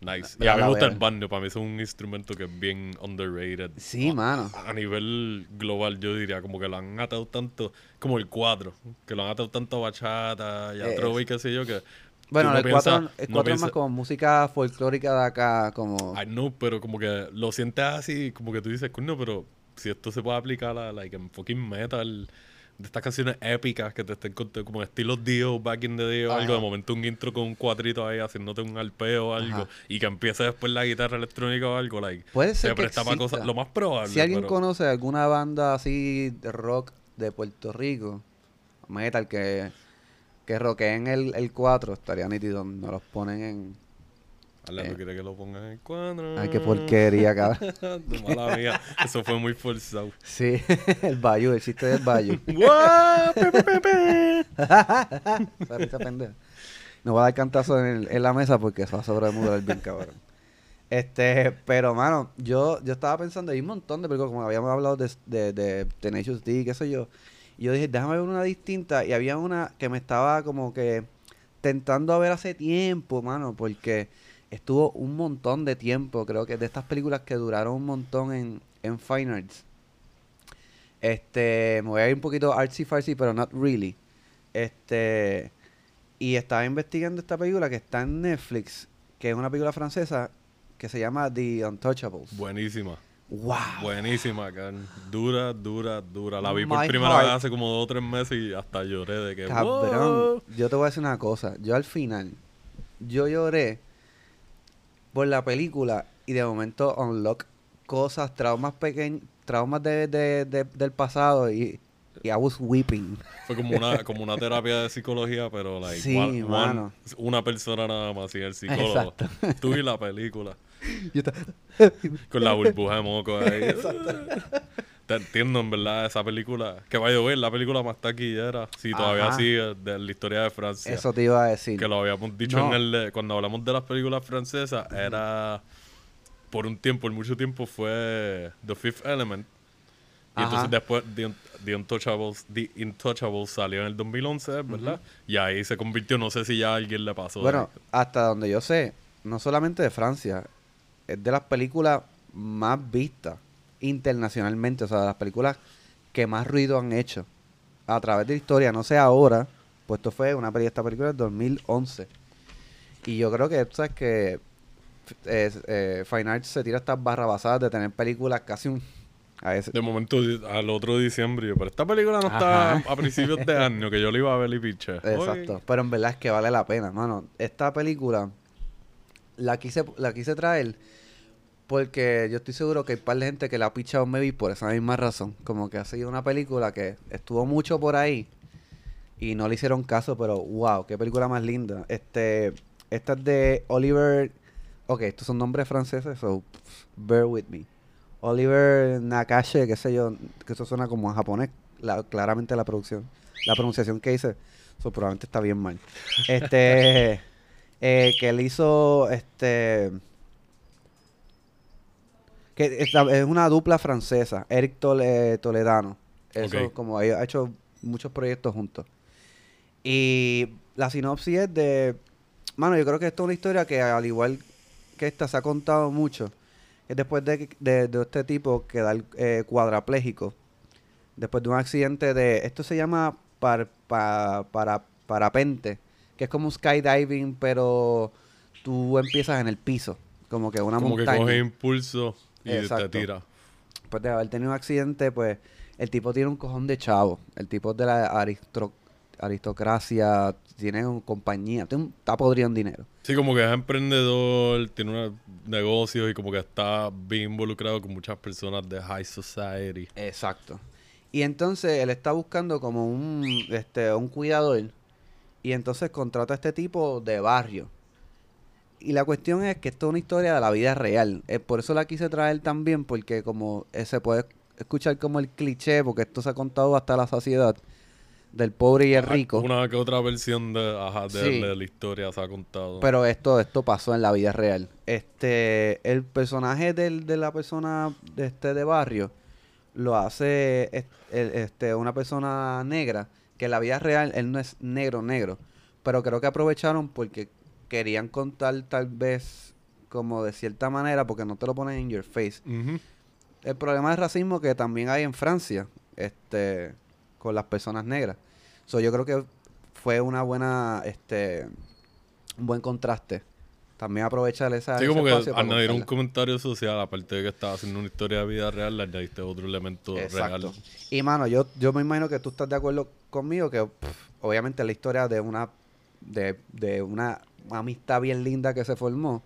[SPEAKER 2] nice. Y a mí me gusta
[SPEAKER 1] a
[SPEAKER 2] el banjo, para mí es un instrumento que es bien underrated.
[SPEAKER 1] sí, mano.
[SPEAKER 2] A nivel global, yo diría, como que lo han atado tanto, como el cuatro, que lo han atado tanto a bachata y a
[SPEAKER 1] Eh,
[SPEAKER 2] trova y qué sé yo, que
[SPEAKER 1] Bueno,
[SPEAKER 2] no
[SPEAKER 1] el 4
[SPEAKER 2] piensas-
[SPEAKER 1] el
[SPEAKER 2] no
[SPEAKER 1] cuatro es más como música folclórica de acá, como
[SPEAKER 2] I know, pero como que lo sientes así, como que tú dices, coño, pero si esto se puede aplicar a, like, en fucking metal, de estas canciones épicas que te estén contando, como estilo Dio, Back in the Day o algo, de momento un intro con un cuadrito ahí haciéndote un alpeo o algo,
[SPEAKER 1] Ajá.
[SPEAKER 2] y que empiece después la guitarra electrónica o algo, like,
[SPEAKER 1] Puede ser
[SPEAKER 2] se
[SPEAKER 1] que
[SPEAKER 2] presta para cosas, lo más probable.
[SPEAKER 1] Si alguien
[SPEAKER 2] pero-
[SPEAKER 1] conoce alguna banda así de rock de Puerto Rico, metal, que, que rockeen el, el 4, estaría nítido. No los ponen en.
[SPEAKER 2] Ale,
[SPEAKER 1] Eh.
[SPEAKER 2] no quiere que lo pongan en el cuadro.
[SPEAKER 1] Ay, qué porquería, cabrón.
[SPEAKER 2] De mala mía. Eso fue muy forzado.
[SPEAKER 1] Sí, el Bayou, el chiste del Bayou.
[SPEAKER 2] ¡Guau!
[SPEAKER 1] Pendeja. No voy a dar cantazo en, el- en la mesa porque eso va a sobremudar bien, cabrón. Este, pero, mano, yo, yo estaba pensando, hay un montón de películas, como habíamos hablado de, de, de Tenacious D, qué sé yo. Y yo dije, déjame ver una distinta. Y había una que me estaba como que tentando a ver hace tiempo, mano, porque estuvo un montón de tiempo, creo que de estas películas que duraron un montón en, en Fine Arts. Este, me voy a ir un poquito artsy fartsy, pero not really. Este, y estaba investigando esta película que está en Netflix, que es una película francesa que se llama The Untouchables.
[SPEAKER 2] Buenísima.
[SPEAKER 1] ¡Wow!
[SPEAKER 2] Buenísima, can. Dura, dura, dura. La vi por
[SPEAKER 1] My
[SPEAKER 2] primera
[SPEAKER 1] heart.
[SPEAKER 2] vez hace como dos o tres meses y hasta lloré de que.
[SPEAKER 1] Cabrón,
[SPEAKER 2] "Wow".
[SPEAKER 1] yo te voy a decir una cosa. Yo al final, yo lloré por la película y de momento unlock cosas, traumas pequeños, traumas de, de- de- del pasado y, y I was weeping.
[SPEAKER 2] Fue como una, como una terapia de psicología, pero like,
[SPEAKER 1] Sí,
[SPEAKER 2] one- one-
[SPEAKER 1] mano.
[SPEAKER 2] una persona nada más y el psicólogo.
[SPEAKER 1] Exacto.
[SPEAKER 2] Tú y la película.
[SPEAKER 1] Yo
[SPEAKER 2] Con la burbuja de moco ahí. Te entiendo, en verdad, esa película. Que vaya a ver, la película más taquillera. Si todavía
[SPEAKER 1] Ajá.
[SPEAKER 2] sigue de la historia de Francia.
[SPEAKER 1] Eso te iba a decir.
[SPEAKER 2] Que lo habíamos dicho
[SPEAKER 1] No.
[SPEAKER 2] en el. Cuando hablamos de las películas francesas, era. Por un tiempo, por mucho tiempo, fue The Fifth Element. Y
[SPEAKER 1] Ajá.
[SPEAKER 2] entonces después The, The Untouchables, The Intouchables salió en el 2011, ¿verdad? Y ahí se convirtió, no sé si ya a alguien le pasó.
[SPEAKER 1] Bueno, hasta donde yo sé, no solamente de Francia, es de las películas más vistas internacionalmente, o sea, de las películas que más ruido han hecho a través de la historia, no sé ahora, pues esto fue una peli- esta película del 2011. Y yo creo que, sabes que eh, eh, Fine Arts se tira estas barras basadas de tener películas casi un... A veces,
[SPEAKER 2] De momento, al otro diciembre, yo, pero esta película no está a principios de año, que yo la iba a ver y piche.
[SPEAKER 1] Exacto. Pero en verdad es que vale la pena, mano. Esta película la quise, la quise traer porque yo estoy seguro que hay un par de gente que la ha pichado maybe por esa misma razón. Como que ha sido una película que estuvo mucho por ahí y no le hicieron caso, pero wow, qué película más linda. Este, esta es de Oliver. Ok, estos son nombres franceses, so pff, bear with me. Oliver Nakache, qué sé yo, que eso suena como en japonés, la- claramente la producción, la pronunciación que hice, eso probablemente está bien mal. Este, eh, que él hizo, este, que esta- es una dupla francesa, Eric Tole- Toledano. Eso, como ha ha hecho muchos proyectos juntos. Y la sinopsis es de, mano, yo creo que esto es una historia que al igual que esta se ha contado mucho. Es después de, que- de, de este tipo quedar eh, cuadrapléjico. Después de un accidente de, esto se llama par, pa- para, parapente, que es como un skydiving, pero tú empiezas en el piso. como que una
[SPEAKER 2] Como que
[SPEAKER 1] montaña.
[SPEAKER 2] coge impulso y
[SPEAKER 1] Exacto.
[SPEAKER 2] te tira.
[SPEAKER 1] Después de haber tenido un accidente, pues el tipo tiene un cojón de chavo. El tipo es de la aristro- aristocracia, tiene un compañía, tiene un- está podrido en dinero.
[SPEAKER 2] Sí, como que es emprendedor, tiene un negocio y como que está bien involucrado con muchas personas de high society.
[SPEAKER 1] Exacto. Y entonces él está buscando como un, este, un cuidador. Y entonces contrata a este tipo de barrio. Y la cuestión es que esto es una historia de la vida real. Eh, por eso la quise traer también, porque como eh, se puede escuchar como el cliché, porque esto se ha contado hasta la saciedad, del pobre y el rico.
[SPEAKER 2] Una que otra versión de, ajá, de,
[SPEAKER 1] Sí.
[SPEAKER 2] de la historia se ha contado.
[SPEAKER 1] Pero esto, esto pasó en la vida real. Este, el personaje del, de la persona de este de barrio lo hace este, una persona negra, que en la vida real él no es negro negro. Pero creo que aprovecharon porque querían contar tal vez como de cierta manera, porque no te lo ponen en your face. El problema de racismo que también hay en Francia, este, con las personas negras. So, yo creo que fue una buena, este, un buen contraste. También aprovechar esa
[SPEAKER 2] Sí, como que añadir un comentario social, aparte de que estaba haciendo una historia de vida real, le añadiste otro elemento
[SPEAKER 1] Exacto.
[SPEAKER 2] real.
[SPEAKER 1] Y mano, yo, yo me imagino que tú estás de acuerdo conmigo que pff, obviamente la historia de una de, de una amistad bien linda que se formó.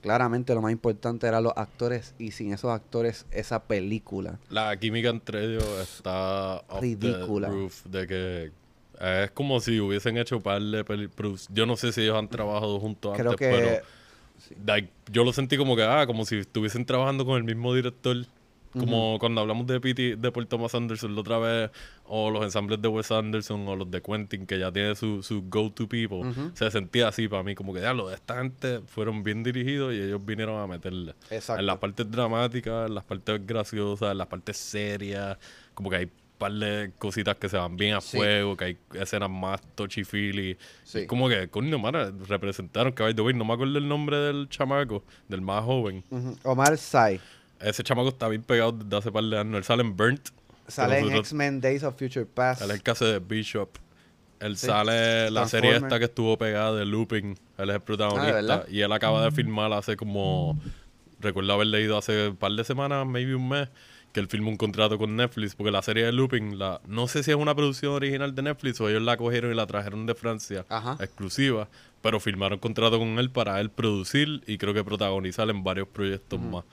[SPEAKER 1] Claramente lo más importante eran los actores y sin esos actores esa película.
[SPEAKER 2] La química entre ellos está
[SPEAKER 1] Ridícula.
[SPEAKER 2] roof, de que es como si hubiesen hecho par de pero Yo no sé si ellos han trabajado juntos
[SPEAKER 1] Creo
[SPEAKER 2] antes,
[SPEAKER 1] que
[SPEAKER 2] pero like, yo lo sentí como que, ah, como si estuviesen trabajando con el mismo director. Como cuando hablamos de P.T. de Paul Thomas Anderson la otra vez, o los ensambles de Wes Anderson, o los de Quentin, que ya tiene su, su go-to people. Se sentía así para mí, como que, ya, esta gente fueron bien dirigidos y ellos vinieron a meterle.
[SPEAKER 1] Exacto.
[SPEAKER 2] En las partes dramáticas, en las partes graciosas, en las partes serias, como que hay par de cositas que se van bien a
[SPEAKER 1] Sí.
[SPEAKER 2] fuego, que hay escenas más touchy-feely.
[SPEAKER 1] Sí.
[SPEAKER 2] Es como que, coño, mano, representaron que, no me acuerdo el nombre del chamaco, del más joven.
[SPEAKER 1] Omar Sy
[SPEAKER 2] Ese chamaco está bien pegado desde hace par de años. Él sale en Burnt.
[SPEAKER 1] sale en X-Men Days of Future Past.
[SPEAKER 2] Él es el hace de Bishop. Él
[SPEAKER 1] Sí.
[SPEAKER 2] sale la serie esta que estuvo pegada de Looping. Él es el protagonista.
[SPEAKER 1] Ah,
[SPEAKER 2] y él acaba de filmar hace como. Recuerdo haber leído hace un par de semanas, maybe un mes, que él firmó un contrato con Netflix. Porque la serie de Looping, la, no sé si es una producción original de Netflix o ellos la cogieron y la trajeron de Francia,
[SPEAKER 1] Ajá.
[SPEAKER 2] exclusiva. Pero firmaron contrato con él para él producir y creo que protagonizar en varios proyectos más.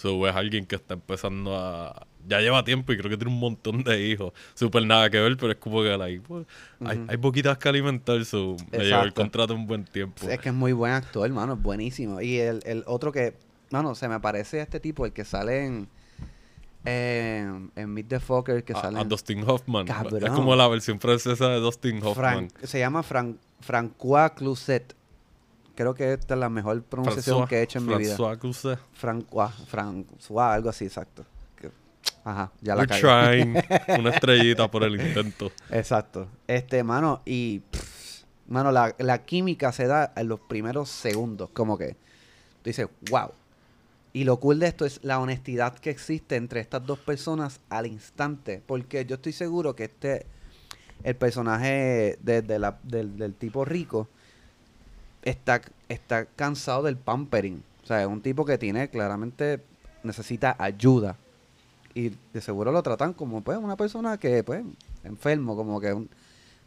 [SPEAKER 2] So, es alguien que está empezando a... Ya lleva tiempo y creo que tiene un montón de hijos. Súper nada que ver, pero es como que like, pues, hay, hay poquitas que alimentar. So, me llevó el contrato un buen tiempo.
[SPEAKER 1] Es que es muy buen actor, hermano, es buenísimo. Y el, el otro que, mano, se me parece a este tipo, el que sale en, en, en Meet the Fucker, que
[SPEAKER 2] a,
[SPEAKER 1] sale
[SPEAKER 2] a Dustin Hoffman.
[SPEAKER 1] Cabrón.
[SPEAKER 2] Es como la versión francesa de Dustin Hoffman.
[SPEAKER 1] Fran- se llama Fran, Francois Cluzet. Creo que esta es la mejor pronunciación
[SPEAKER 2] François-
[SPEAKER 1] que he hecho en mi vida.
[SPEAKER 2] François.
[SPEAKER 1] Francois, François, algo así, exacto. Que- Ajá, ya la
[SPEAKER 2] We're trying. Una estrellita por el intento.
[SPEAKER 1] Exacto. Este, mano, y. pff, mano, la, la química se da en los primeros segundos. Como que. Tú dices, wow. Y lo cool de esto es la honestidad que existe entre estas dos personas al instante. Porque yo estoy seguro que este. El personaje de, de la- del, del tipo rico está, está cansado del pampering. O sea, es un tipo que tiene claramente necesita ayuda. Y de seguro lo tratan como pues una persona que pues enfermo, como que un-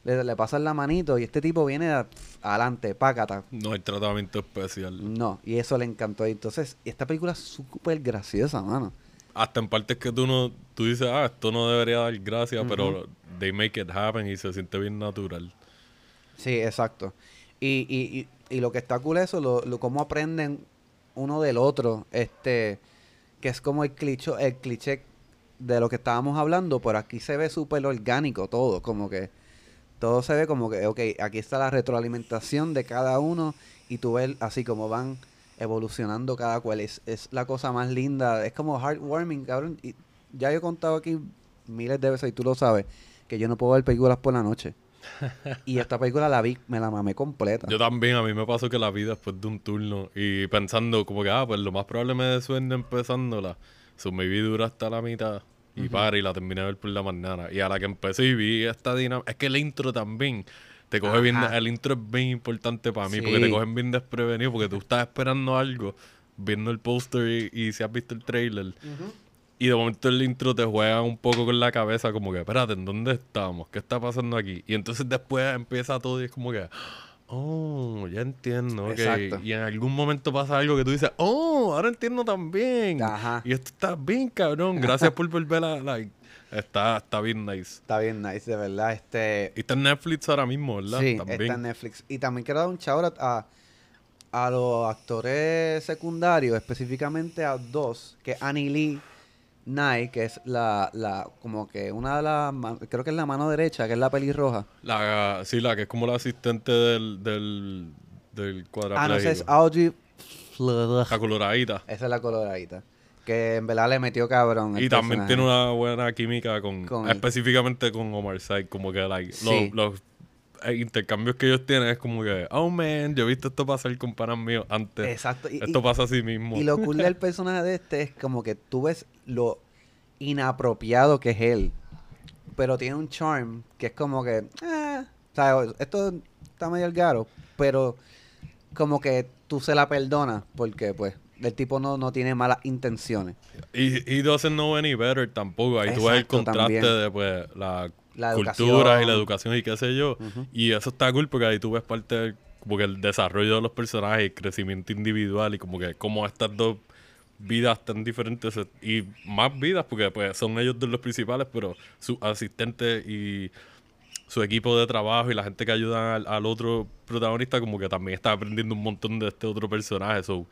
[SPEAKER 1] le, le pasan la manito y este tipo viene a- adelante, pácata.
[SPEAKER 2] No hay tratamiento especial.
[SPEAKER 1] No, y eso le encantó. Y entonces, esta película es súper graciosa, mano.
[SPEAKER 2] Hasta en partes que tú no, tú dices, ah, esto no debería dar gracias, pero they make it happen y se siente bien natural.
[SPEAKER 1] Sí, exacto. Y, y, y, y lo que está cool es eso, lo, lo, cómo aprenden uno del otro, este, que es como el cliché, el cliché de lo que estábamos hablando, pero aquí se ve súper orgánico todo, como que todo se ve como que, ok, aquí está la retroalimentación de cada uno y tú ves así como van evolucionando cada cual. Es, es la cosa más linda, es como heartwarming, cabrón. Y ya yo he contado aquí miles de veces y tú lo sabes, que yo no puedo ver películas por la noche. Y esta película la vi, me la mamé completa.
[SPEAKER 2] Yo también, a mí me pasó que la vi después de un turno y pensando como que, ah, pues lo más probable me dé sueño empezándola. So, me vi dura hasta la mitad y para y la terminé de ver por la mañana. Y a la que empecé y vi esta dinámica, es que el intro también te coge bien,
[SPEAKER 1] Ajá.
[SPEAKER 2] el intro es bien importante para mí
[SPEAKER 1] Sí.
[SPEAKER 2] porque te cogen bien desprevenido porque tú estás esperando algo viendo el póster y, y si has visto el trailer. Y de momento el intro te juega un poco con la cabeza, como que, espérate, ¿en dónde estamos? ¿Qué está pasando aquí? Y entonces después empieza todo y es como que, oh, ya entiendo, ok.
[SPEAKER 1] Exacto.
[SPEAKER 2] Y en algún momento pasa algo que tú dices, oh, ahora entiendo también.
[SPEAKER 1] Ajá.
[SPEAKER 2] Y esto está bien, cabrón. Gracias por volver a, like, está, está bien nice.
[SPEAKER 1] Está bien nice, de verdad. Este,
[SPEAKER 2] Y está en Netflix ahora mismo, ¿verdad?
[SPEAKER 1] sí,
[SPEAKER 2] También.
[SPEAKER 1] está en Netflix. Y también quiero dar un shout out a, a los actores secundarios, específicamente a dos, que es Annie Lee Nye, que es la, la, como que una de las, creo que es la mano derecha, que es la pelirroja.
[SPEAKER 2] La, sí, la que es como la asistente del, del, del
[SPEAKER 1] Ah, no, esa es. Audrey
[SPEAKER 2] la coloradita.
[SPEAKER 1] Esa es la coloradita. Que en verdad le metió cabrón.
[SPEAKER 2] Y también
[SPEAKER 1] personaje.
[SPEAKER 2] tiene una buena química con, específicamente con Omar Sy, como que like,
[SPEAKER 1] Sí.
[SPEAKER 2] los, los, intercambios que ellos tienen es como que, oh man, yo he visto esto pasar con panas míos antes.
[SPEAKER 1] Exacto. Y,
[SPEAKER 2] esto
[SPEAKER 1] y-
[SPEAKER 2] pasa así mismo.
[SPEAKER 1] y lo cool del personaje de este es como que tú ves lo inapropiado que es él. Pero tiene un charm que es como que, ah, o sea, esto está medio garo, pero como que tú se la perdonas porque pues el tipo no, no tiene malas intenciones.
[SPEAKER 2] Y he doesn't know any better tampoco. Ahí tú ves el contraste
[SPEAKER 1] también.
[SPEAKER 2] de pues, la,
[SPEAKER 1] La
[SPEAKER 2] cultura y la educación y qué sé yo. Y eso está cool porque ahí tú ves parte del como que el desarrollo de los personajes, el crecimiento individual y como que como estas dos vidas tan diferentes y más vidas porque pues son ellos dos los principales, pero sus asistentes y su equipo de trabajo y la gente que ayuda al, al otro protagonista como que también está aprendiendo un montón de este otro personaje. So,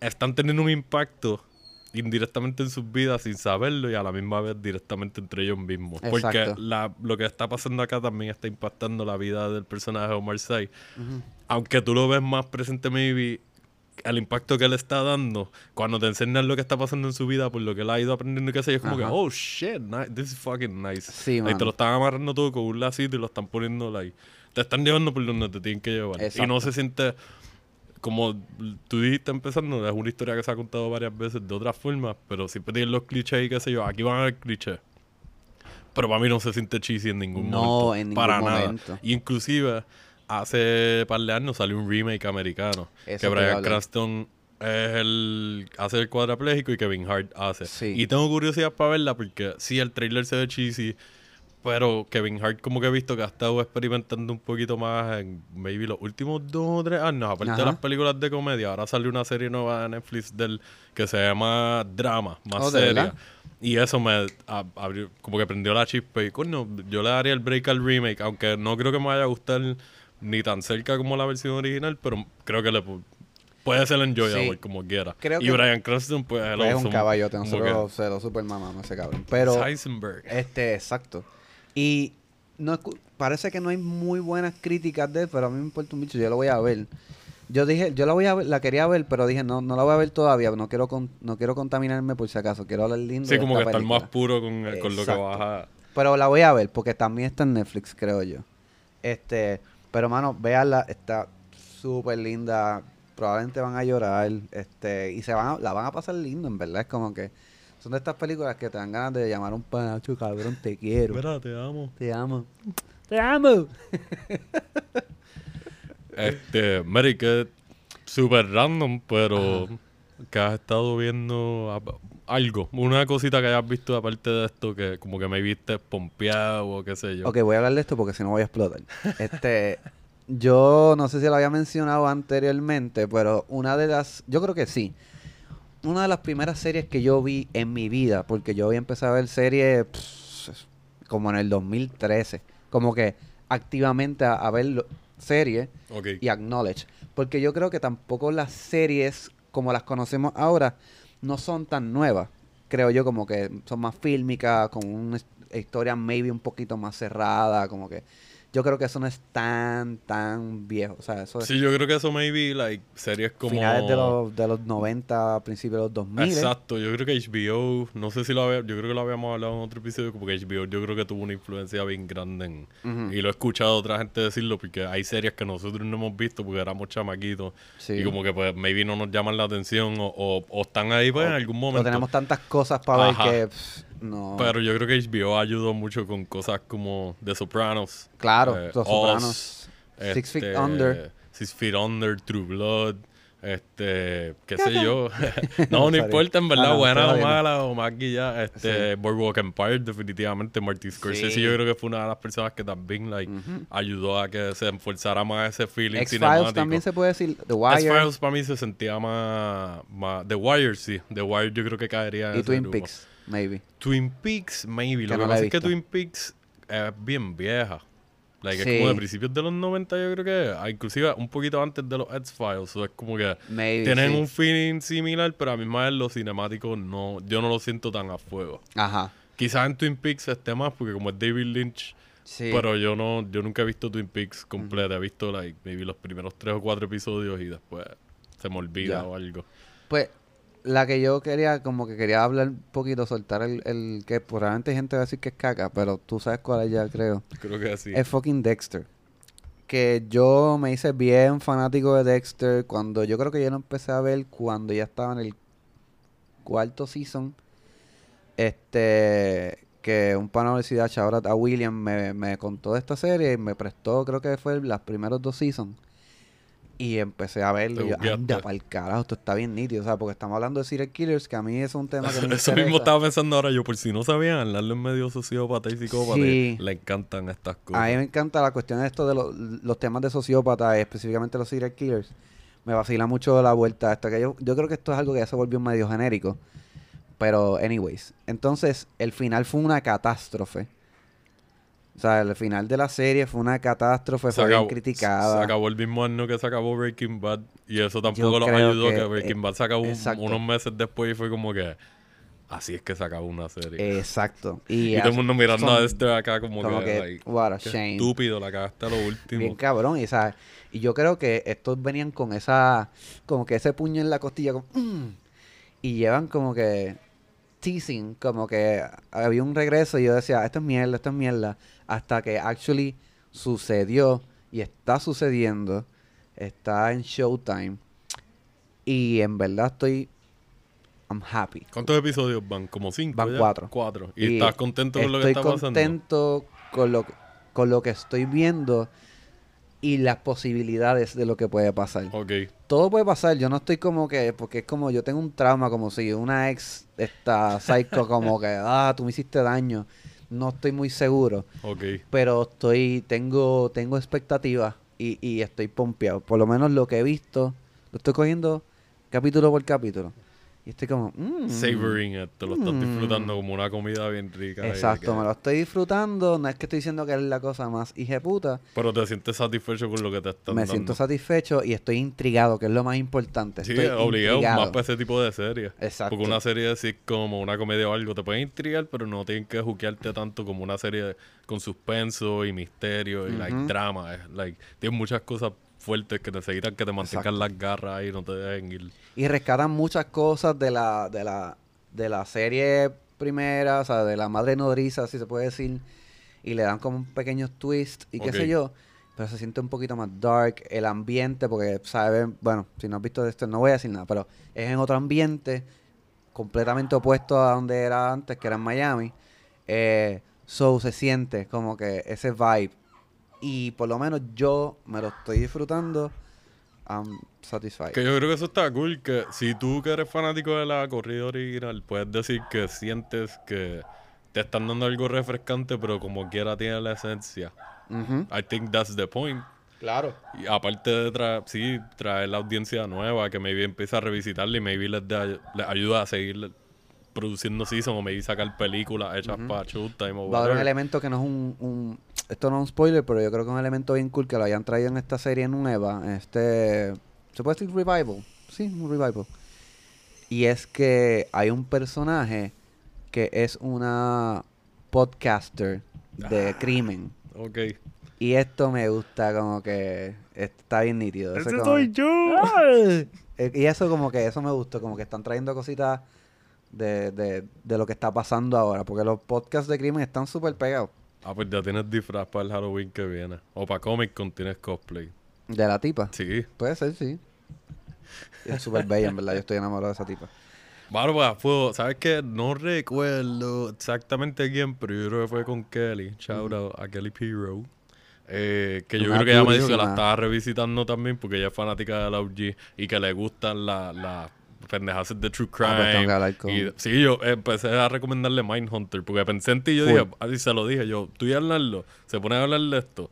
[SPEAKER 2] Están teniendo un impacto indirectamente en sus vidas sin saberlo y a la misma vez directamente entre ellos mismos. Porque
[SPEAKER 1] Exacto.
[SPEAKER 2] la, lo que está pasando acá también está impactando la vida del personaje de Omar Sy. Aunque tú lo ves más presente, maybe, el impacto que él está dando cuando te enseñan lo que está pasando en su vida por lo que él ha ido aprendiendo y qué sé yo, es como
[SPEAKER 1] Ajá.
[SPEAKER 2] que, oh shit, ni- this is fucking nice.
[SPEAKER 1] Sí,
[SPEAKER 2] Like, te lo están amarrando todo con un lacito y lo están poniendo, like, te están llevando por donde te tienen que llevar. Y no
[SPEAKER 1] Exacto.
[SPEAKER 2] se siente, como tú dijiste empezando, es una historia que se ha contado varias veces de otras formas, pero siempre tienen los clichés y qué sé yo, aquí van a haber clichés. Pero para mí no se siente cheesy en ningún
[SPEAKER 1] No,
[SPEAKER 2] momento.
[SPEAKER 1] en ningún
[SPEAKER 2] para
[SPEAKER 1] momento.
[SPEAKER 2] nada. Y inclusive, hace par de años salió un remake americano.
[SPEAKER 1] Eso
[SPEAKER 2] que Brian. Cranston es el, hace el cuadrapléjico y Kevin Hart hace.
[SPEAKER 1] Sí.
[SPEAKER 2] Y tengo curiosidad para verla porque sí, el trailer se ve cheesy. Pero Kevin Hart como que he visto que ha estado experimentando un poquito más en maybe los últimos dos o tres años, aparte de las películas de comedia. Ahora salió una serie nueva de Netflix del que se llama Drama, más
[SPEAKER 1] Oh, ¿de
[SPEAKER 2] seria. Y eso me a- abrió, como que prendió la chispa y coño, yo le daría el break al remake, aunque no creo que me vaya a gustar ni tan cerca como la versión original, pero creo que le pu- puede ser enjoyable
[SPEAKER 1] Sí.
[SPEAKER 2] como quiera.
[SPEAKER 1] Creo
[SPEAKER 2] y
[SPEAKER 1] que-
[SPEAKER 2] Brian Cranston pues,
[SPEAKER 1] es un caballote, nosotros se lo super mamamos ese cabrón. Pero,
[SPEAKER 2] Heisenberg.
[SPEAKER 1] este, exacto. Y no parece que no hay muy buenas críticas de él, pero a mí me importa un bicho, yo lo voy a ver. Yo dije, yo la voy a ver, la quería ver, pero dije, no, no la voy a ver todavía, no quiero con- no quiero contaminarme por si acaso, quiero hablar lindo
[SPEAKER 2] Sí,
[SPEAKER 1] de
[SPEAKER 2] como
[SPEAKER 1] esta
[SPEAKER 2] que estar
[SPEAKER 1] película.
[SPEAKER 2] más puro con, con lo que
[SPEAKER 1] Exacto.
[SPEAKER 2] vas a...
[SPEAKER 1] Pero la voy a ver, porque también está en Netflix, creo yo. Este, pero mano, véanla, está súper linda. Probablemente van a llorar, este, y se van a- la van a pasar lindo, en verdad. Es como que son de estas películas que te dan ganas de llamar a un panacho, cabrón, te quiero.
[SPEAKER 2] Mira, te amo.
[SPEAKER 1] Te amo. Te amo.
[SPEAKER 2] Este, Mary, que super random, pero que has estado viendo algo, una cosita que hayas visto aparte de esto que como que me viste pompeado o qué sé yo.
[SPEAKER 1] Ok, voy a hablar de esto porque si no voy a explotar. Este, yo no sé si lo había mencionado anteriormente, pero una de las, yo creo que sí. Una de las primeras series que yo vi en mi vida, porque yo había empezado a ver series como en el 2013, como que activamente a, a ver series y acknowledge. Porque yo creo que tampoco las series como las conocemos ahora no son tan nuevas. Creo yo como que son más fílmicas, con una his- historia maybe un poquito más cerrada, como que yo creo que eso no es tan, tan viejo. O sea, eso es
[SPEAKER 2] Sí, yo creo que eso maybe, like, series como...
[SPEAKER 1] finales de los, de los 90, principios de los 2000. ¿eh?
[SPEAKER 2] Exacto, yo creo que HBO, no sé si lo había, yo creo que lo habíamos hablado en otro episodio, como que HBO yo creo que tuvo una influencia bien grande en, y lo he escuchado a otra gente decirlo porque hay series que nosotros no hemos visto porque éramos chamaquitos
[SPEAKER 1] Sí.
[SPEAKER 2] y como que pues maybe no nos llaman la atención o, o- o están ahí pues en algún momento.
[SPEAKER 1] tenemos tantas cosas para
[SPEAKER 2] Ajá.
[SPEAKER 1] ver que no.
[SPEAKER 2] Pero yo creo que HBO ayudó mucho con cosas como The Sopranos.
[SPEAKER 1] claro,
[SPEAKER 2] eh, Oz,
[SPEAKER 1] Sopranos, Six Feet
[SPEAKER 2] este,
[SPEAKER 1] Under.
[SPEAKER 2] Six Feet Under, True Blood. Este, qué sé yo. no, no importa, en
[SPEAKER 1] Ah,
[SPEAKER 2] verdad,
[SPEAKER 1] no,
[SPEAKER 2] buena o mala o más guillada. Este, Boardwalk Empire, definitivamente. Martin Scorsese,
[SPEAKER 1] Sí.
[SPEAKER 2] yo creo que fue una de las personas que también, like, ayudó a que se enforzara más ese feeling
[SPEAKER 1] X-Files
[SPEAKER 2] cinemático.
[SPEAKER 1] también se puede decir. The Wire
[SPEAKER 2] X-Files para mí se sentía más, más... The Wire, sí. The Wire yo creo que caería en
[SPEAKER 1] y
[SPEAKER 2] ese
[SPEAKER 1] Twin
[SPEAKER 2] grupo.
[SPEAKER 1] Peaks, maybe.
[SPEAKER 2] Twin Peaks, maybe.
[SPEAKER 1] Que
[SPEAKER 2] Lo que,
[SPEAKER 1] no
[SPEAKER 2] pasa es que. Twin Peaks es bien vieja. Like,
[SPEAKER 1] Sí.
[SPEAKER 2] Es como de principios de los 90, yo creo que. ah, Inclusive un poquito antes de los X-Files. So es como que
[SPEAKER 1] Maybe,
[SPEAKER 2] tienen
[SPEAKER 1] sí.
[SPEAKER 2] un feeling similar, pero a mí más en lo cinemático no, yo no lo siento tan a fuego.
[SPEAKER 1] Ajá.
[SPEAKER 2] Quizás en Twin Peaks esté más, porque como es David Lynch,
[SPEAKER 1] Sí.
[SPEAKER 2] pero yo no, yo nunca he visto Twin Peaks completa. He visto like, maybe los primeros tres o cuatro episodios y después se me olvida o algo.
[SPEAKER 1] Pues la que yo quería, como que quería hablar un poquito, soltar el, el que probablemente gente va a decir que es caca, pero tú sabes cuál es ya, creo.
[SPEAKER 2] Creo que sí.
[SPEAKER 1] Es fucking Dexter. Que yo me hice bien fanático de Dexter cuando yo creo que yo lo empecé a ver cuando ya estaba en el cuarto season. Este, que un pana de universidad, a William, me, me contó de esta serie y me prestó, creo que fue las primeros dos seasons. Y empecé a verlo y yo, anda pa'l carajo, esto está bien nítido, o sea, porque estamos hablando de serial killers, que a mí es un tema que me
[SPEAKER 2] Eso mismo estaba pensando ahora yo, por si no sabían, hablarle en medio sociópata y psicópata,
[SPEAKER 1] Sí.
[SPEAKER 2] le encantan estas cosas.
[SPEAKER 1] A mí me encanta la cuestión de esto de los, los temas de sociópata, específicamente los serial killers. Me vacila mucho la vuelta a esto. Que yo, yo creo que esto es algo que ya se volvió medio genérico. Pero, anyways. Entonces, el final fue una catástrofe. O sea, el final de la serie fue una catástrofe,
[SPEAKER 2] se
[SPEAKER 1] fue bien
[SPEAKER 2] acabó,
[SPEAKER 1] criticada.
[SPEAKER 2] se acabó el mismo año que se acabó Breaking Bad y eso tampoco los ayudó, que,
[SPEAKER 1] que,
[SPEAKER 2] Breaking
[SPEAKER 1] eh,
[SPEAKER 2] Bad se acabó un-
[SPEAKER 1] exacto.
[SPEAKER 2] unos meses después y fue como que así es que se acabó una serie.
[SPEAKER 1] Exacto. Y,
[SPEAKER 2] y todo el mundo mirando
[SPEAKER 1] son-
[SPEAKER 2] a este acá como,
[SPEAKER 1] como
[SPEAKER 2] que,
[SPEAKER 1] que,
[SPEAKER 2] like,
[SPEAKER 1] what a
[SPEAKER 2] qué
[SPEAKER 1] shame.
[SPEAKER 2] estúpido, la cagaste a lo último.
[SPEAKER 1] Bien cabrón, y, ¿sabes? y yo creo que estos venían con esa, como que ese puño en la costilla, como, "Mm", y llevan como que teasing, como que había un regreso y yo decía, esto es mierda, esto es mierda, hasta que actually sucedió y está sucediendo, está en Showtime, y en verdad estoy, I'm happy.
[SPEAKER 2] ¿Cuántos episodios van? ¿Como cinco?
[SPEAKER 1] Van
[SPEAKER 2] ya?
[SPEAKER 1] cuatro.
[SPEAKER 2] Cuatro. ¿Y, estás contento con lo que
[SPEAKER 1] estoy
[SPEAKER 2] está pasando?
[SPEAKER 1] contento con lo, con lo que estoy viendo y las posibilidades de lo que puede pasar.
[SPEAKER 2] Ok.
[SPEAKER 1] Todo puede pasar, yo no estoy como que, porque es como yo tengo un trauma, como si una ex está psycho, como que, ah, tú me hiciste daño. No estoy muy seguro, pero estoy, tengo, tengo expectativas y, y estoy pompeado. Por lo menos lo que he visto, lo estoy cogiendo capítulo por capítulo. Y estoy como, mm,
[SPEAKER 2] Savoring it. Te lo estás
[SPEAKER 1] Mm.
[SPEAKER 2] disfrutando como una comida bien rica.
[SPEAKER 1] Exacto,
[SPEAKER 2] que-
[SPEAKER 1] me lo estoy disfrutando. No es que estoy diciendo que es la cosa más puta.
[SPEAKER 2] Pero te sientes satisfecho con lo que te están
[SPEAKER 1] Me
[SPEAKER 2] dando.
[SPEAKER 1] siento satisfecho y estoy intrigado, que es lo más importante.
[SPEAKER 2] Sí, obligado,
[SPEAKER 1] intrigado.
[SPEAKER 2] más para ese tipo de series.
[SPEAKER 1] Exacto.
[SPEAKER 2] Porque una serie de sitcom o una comedia o algo te puede intrigar, pero no tienen que juquearte tanto como una serie con suspenso y misterio y like, drama. Like, tiene muchas cosas fuertes que necesitan que te mantengan
[SPEAKER 1] Exacto.
[SPEAKER 2] las garras y no te dejen ir.
[SPEAKER 1] Y rescatan muchas cosas de la, de la, de la serie primera, o sea, de la madre nodriza, si se puede decir. Y le dan como un pequeño twist y qué sé yo. Pero se siente un poquito más dark. El ambiente, porque, ¿sabes? Bueno, si no has visto esto, no voy a decir nada, pero es en otro ambiente completamente opuesto a donde era antes, que era en Miami. Eh, so se siente como que ese vibe. Y por lo menos yo me lo estoy disfrutando. I'm satisfied.
[SPEAKER 2] Que yo creo que eso está cool, que si tú que eres fanático de la corrida original, puedes decir que sientes que te están dando algo refrescante, pero como quiera tiene la esencia.
[SPEAKER 1] Ujú.
[SPEAKER 2] I think that's the point.
[SPEAKER 1] Claro.
[SPEAKER 2] Y aparte de traer, sí, traer la audiencia nueva, que maybe empieza a revisitarla y maybe les, da- les ayuda a seguir produciendo season o maybe sacar películas hechas para Showtime o
[SPEAKER 1] Va a haber un elemento que no es un, un- Esto no es un spoiler, pero yo creo que es un elemento bien cool que lo hayan traído en esta serie nueva. Este. ¿Se puede decir revival? Sí, un revival. Y es que hay un personaje que es una podcaster de
[SPEAKER 2] Ah.
[SPEAKER 1] crimen.
[SPEAKER 2] Ok.
[SPEAKER 1] Y esto me gusta, como que está bien nítido.
[SPEAKER 2] ¡Ese
[SPEAKER 1] como
[SPEAKER 2] soy yo!
[SPEAKER 1] Eh, Y eso como que eso me gustó, como que están trayendo cositas de, de, de lo que está pasando ahora, porque los podcasts de crimen están súper pegados.
[SPEAKER 2] Ah, pues ya tienes disfraz para el Halloween que viene. O para Comic Con tienes cosplay.
[SPEAKER 1] De la tipa.
[SPEAKER 2] Sí.
[SPEAKER 1] Puede ser, sí. Es súper bella, en verdad. Yo estoy enamorado de esa tipa.
[SPEAKER 2] Barba, fue, ¿sabes qué? No recuerdo exactamente quién, pero yo creo que fue con Kelly. Shout out a Kelly Piro. Eh, que yo
[SPEAKER 1] Una
[SPEAKER 2] creo que ella me dijo que la estaba revisitando también porque ella es fanática de la OG y que le gustan las la pendejas de True
[SPEAKER 1] Ah, pues tengo que
[SPEAKER 2] Crime.
[SPEAKER 1] hablar con-
[SPEAKER 2] y, sí, yo empecé a recomendarle Mindhunter porque pensé en ti y yo dije, así se lo dije, yo, tú y Arnaldo, se pone a hablar de esto.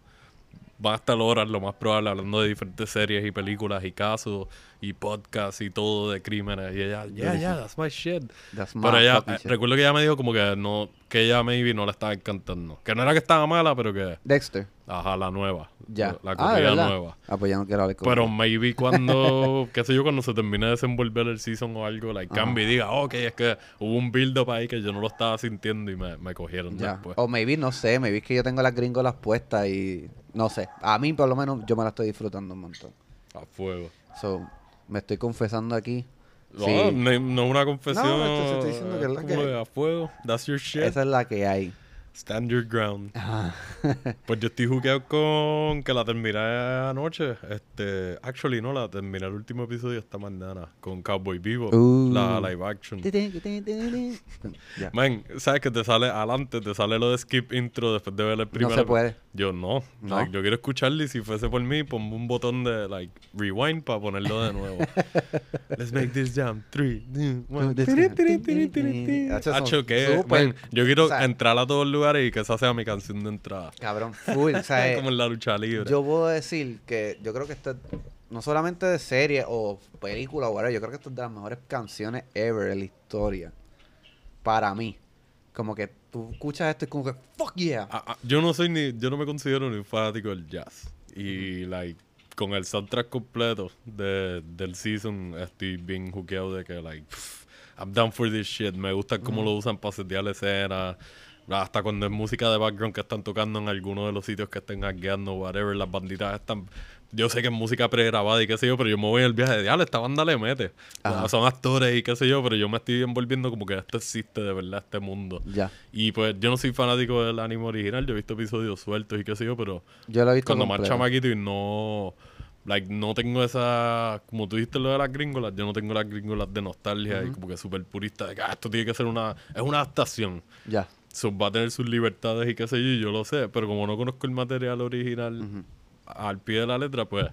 [SPEAKER 2] Va a estar horas, lo más probable, hablando de diferentes series y películas y casos y podcasts y todo de crímenes. Y ella, yeah, yeah, that's my shit.
[SPEAKER 1] That's my
[SPEAKER 2] Pero ella, eh,
[SPEAKER 1] shit.
[SPEAKER 2] recuerdo que ella me dijo como que no, que ella maybe no la estaba encantando. Que no era que estaba mala, pero que,
[SPEAKER 1] Dexter.
[SPEAKER 2] ajá, la nueva.
[SPEAKER 1] Ya.
[SPEAKER 2] La
[SPEAKER 1] ah, ¿de
[SPEAKER 2] corrida
[SPEAKER 1] verdad?
[SPEAKER 2] nueva.
[SPEAKER 1] Ah, pues ya no quiero hablar con
[SPEAKER 2] Pero maybe cuando, qué sé yo, cuando se termine de desenvolver el season o algo, like, cambie y diga, ok, es que hubo un build-up ahí que yo no lo estaba sintiendo y me, me cogieron
[SPEAKER 1] Ya.
[SPEAKER 2] después.
[SPEAKER 1] O maybe, no sé, maybe es que yo tengo las gringolas puestas y no sé. A mí, por lo menos, yo me la estoy disfrutando un montón.
[SPEAKER 2] A fuego.
[SPEAKER 1] So, me estoy confesando aquí.
[SPEAKER 2] No,
[SPEAKER 1] Sí.
[SPEAKER 2] no, no una confesión.
[SPEAKER 1] No, esto se está diciendo que es la que-
[SPEAKER 2] de a fuego. That's your shit.
[SPEAKER 1] Esa es la que hay.
[SPEAKER 2] Stand your ground.
[SPEAKER 1] Ajá.
[SPEAKER 2] Pues yo estoy jugueado con que la terminé anoche. Este, actually no, la terminé el último episodio esta mañana con Cowboy Vivo,
[SPEAKER 1] Uh.
[SPEAKER 2] la live action. Man, sabes que te sale adelante, te sale lo de skip intro después de ver el primer.
[SPEAKER 1] se puede.
[SPEAKER 2] Yo no.
[SPEAKER 1] ¿No?
[SPEAKER 2] Like, yo quiero escucharlo y si fuese por mí, pongo un botón de like rewind para ponerlo de nuevo. Let's make this jam. Three, two, one.
[SPEAKER 1] Hacho, son
[SPEAKER 2] Hacho, que, man, yo quiero
[SPEAKER 1] o sea,
[SPEAKER 2] entrar a todos los lugares y que esa sea mi canción de entrada.
[SPEAKER 1] Cabrón, full. o sea, eh,
[SPEAKER 2] Como en la lucha libre.
[SPEAKER 1] yo puedo decir que yo creo que esto es no solamente de serie o película o whatever, yo creo que esto es de las mejores canciones ever en la historia. Para mí. Como que tú escuchas esto y como que, fuck yeah.
[SPEAKER 2] Ah, ah, yo no soy ni, yo no me considero ni un fanático del jazz. Y like, con el soundtrack completo de, del season estoy bien juqueado de que like, pff, I'm down for this shit. Me gusta cómo lo usan para setear la escena. Hasta cuando es música de background que están tocando en alguno de los sitios que estén hackeando, whatever, las banditas están. Yo sé que es música pregrabada y qué sé yo, pero yo me voy en el viaje de diablo, esta banda le mete.
[SPEAKER 1] Ajá.
[SPEAKER 2] Son actores y qué sé yo, pero yo me estoy envolviendo como que esto existe de verdad, este mundo.
[SPEAKER 1] Ya.
[SPEAKER 2] Y pues yo no soy fanático del anime original, yo he visto episodios sueltos y qué sé yo, pero
[SPEAKER 1] Yo lo he visto
[SPEAKER 2] cuando más chamaquito y no like no tengo esa como tú dijiste lo de las gringolas, yo no tengo las gringolas de nostalgia y como que súper purista de que ah, esto tiene que ser una es una adaptación.
[SPEAKER 1] Ya.
[SPEAKER 2] So, va a tener sus libertades y qué sé yo, y yo lo sé, pero como no conozco el material original al pie de la letra, pues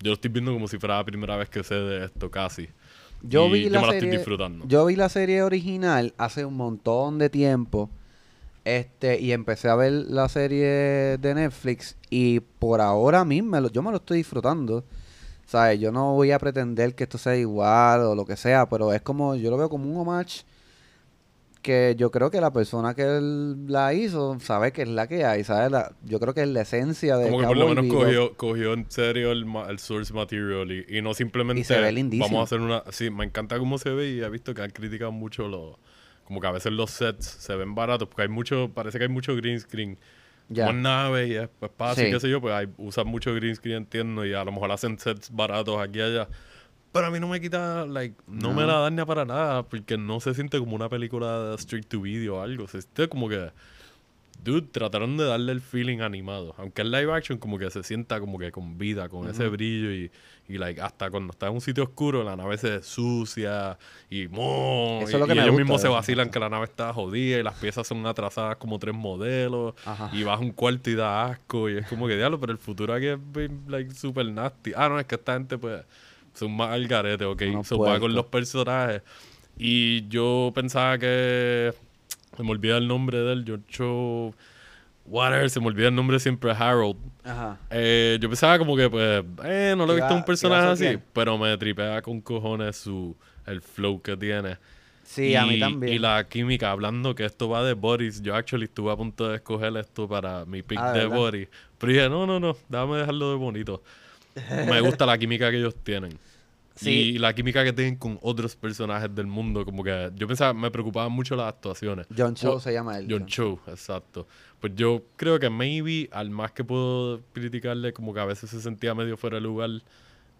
[SPEAKER 2] yo lo estoy viendo como si fuera la primera vez que sé de esto casi.
[SPEAKER 1] Yo
[SPEAKER 2] Y
[SPEAKER 1] vi
[SPEAKER 2] yo
[SPEAKER 1] la
[SPEAKER 2] me la
[SPEAKER 1] serie,
[SPEAKER 2] estoy disfrutando.
[SPEAKER 1] Yo vi la serie original hace un montón de tiempo. Este, y empecé a ver la serie de Netflix y por ahora mismo yo me lo estoy disfrutando. ¿Sabes? Yo no voy a pretender que esto sea igual o lo que sea, pero es como, yo lo veo como un homage que yo creo que la persona que él la hizo sabe que es la que hay, ¿sabes? La- yo creo que es la esencia de
[SPEAKER 2] Como que por lo menos cogió, cogió en serio el, el source material y, y no simplemente
[SPEAKER 1] Y se ve lindísimo.
[SPEAKER 2] vamos a hacer una... Sí, me encanta cómo se ve y he visto que han criticado mucho los... Como que a veces los sets se ven baratos porque hay mucho... Parece que hay mucho green screen.
[SPEAKER 1] Ya.
[SPEAKER 2] Como en nave y es- espacio y
[SPEAKER 1] Sí.
[SPEAKER 2] qué sé yo, pues hay, usan mucho green screen, entiendo, y a lo mejor hacen sets baratos aquí y allá. Pero a mí no me quita, like, no, me la daña para nada porque no se siente como una película straight to video o algo. Se siente como que... Dude, trataron de darle el feeling animado. Aunque es live action, como que se sienta como que con vida, con ese brillo y, y like, hasta cuando está en un sitio oscuro, la nave se sucia y mo,
[SPEAKER 1] Eso
[SPEAKER 2] y,
[SPEAKER 1] es lo que
[SPEAKER 2] y
[SPEAKER 1] me
[SPEAKER 2] ellos
[SPEAKER 1] gusta
[SPEAKER 2] mismos se vacilan que la nave está jodida y las piezas son atrasadas como tres modelos
[SPEAKER 1] Ajá.
[SPEAKER 2] y vas a un cuarto y da asco y es como que diablo, pero el futuro aquí es like super nasty. Ah, no, es que esta gente pues son más al garete, ok. So, va con los personajes. Y yo pensaba que se me olvida el nombre de él, George Whatever, se me olvida el nombre siempre, Harold.
[SPEAKER 1] Ajá.
[SPEAKER 2] Eh, yo pensaba como que, pues, eh, no lo he visto
[SPEAKER 1] iba-
[SPEAKER 2] un
[SPEAKER 1] a
[SPEAKER 2] personaje así,
[SPEAKER 1] bien.
[SPEAKER 2] pero me tripea con cojones su, el flow que tiene.
[SPEAKER 1] Sí, a mí también.
[SPEAKER 2] Y la química, hablando que esto va de Boris, yo actually estuve a punto de escoger esto para mi pick
[SPEAKER 1] Ah,
[SPEAKER 2] de. Boris. Pero dije, no, no, no, déjame dejarlo de bonito. Me gusta la química que ellos tienen.
[SPEAKER 1] Sí.
[SPEAKER 2] Y la química que tienen con otros personajes del mundo. Como que yo pensaba, me preocupaban mucho las actuaciones.
[SPEAKER 1] John Cho
[SPEAKER 2] O-
[SPEAKER 1] se llama él.
[SPEAKER 2] John Cho, exacto. Pues yo creo que maybe, al más que puedo criticarle, como que a veces se sentía medio fuera de lugar,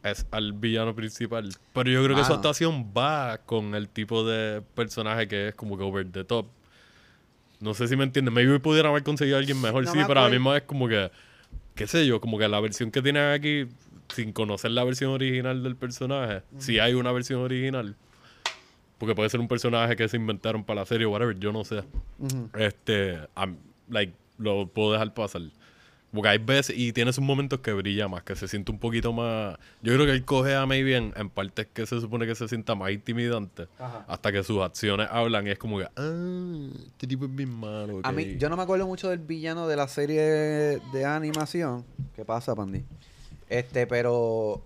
[SPEAKER 2] es al villano principal. Pero yo creo que su
[SPEAKER 1] Mano.
[SPEAKER 2] actuación va con el tipo de personaje que es como que over the top. No sé si me entienden. Maybe pudieran haber conseguido a alguien mejor,
[SPEAKER 1] No
[SPEAKER 2] sí,
[SPEAKER 1] me
[SPEAKER 2] pero a la misma es como que, qué sé yo, como que la versión que tienen aquí, sin conocer la versión original del personaje, si hay una versión original, porque puede ser un personaje que se inventaron para la serie o whatever, yo no sé. Este, am- like, lo puedo dejar pasar. Porque hay veces, y tiene sus momentos que brilla más, que se siente un poquito más. Yo creo que él coge a Maybe en, en partes que se supone que se sienta más intimidante.
[SPEAKER 1] Ajá.
[SPEAKER 2] Hasta que sus acciones hablan y es como que, ah, este tipo es bien malo.
[SPEAKER 1] A
[SPEAKER 2] ok".
[SPEAKER 1] mí, yo no me acuerdo mucho del villano de la serie de animación. ¿Qué pasa, Pandi? Este, pero.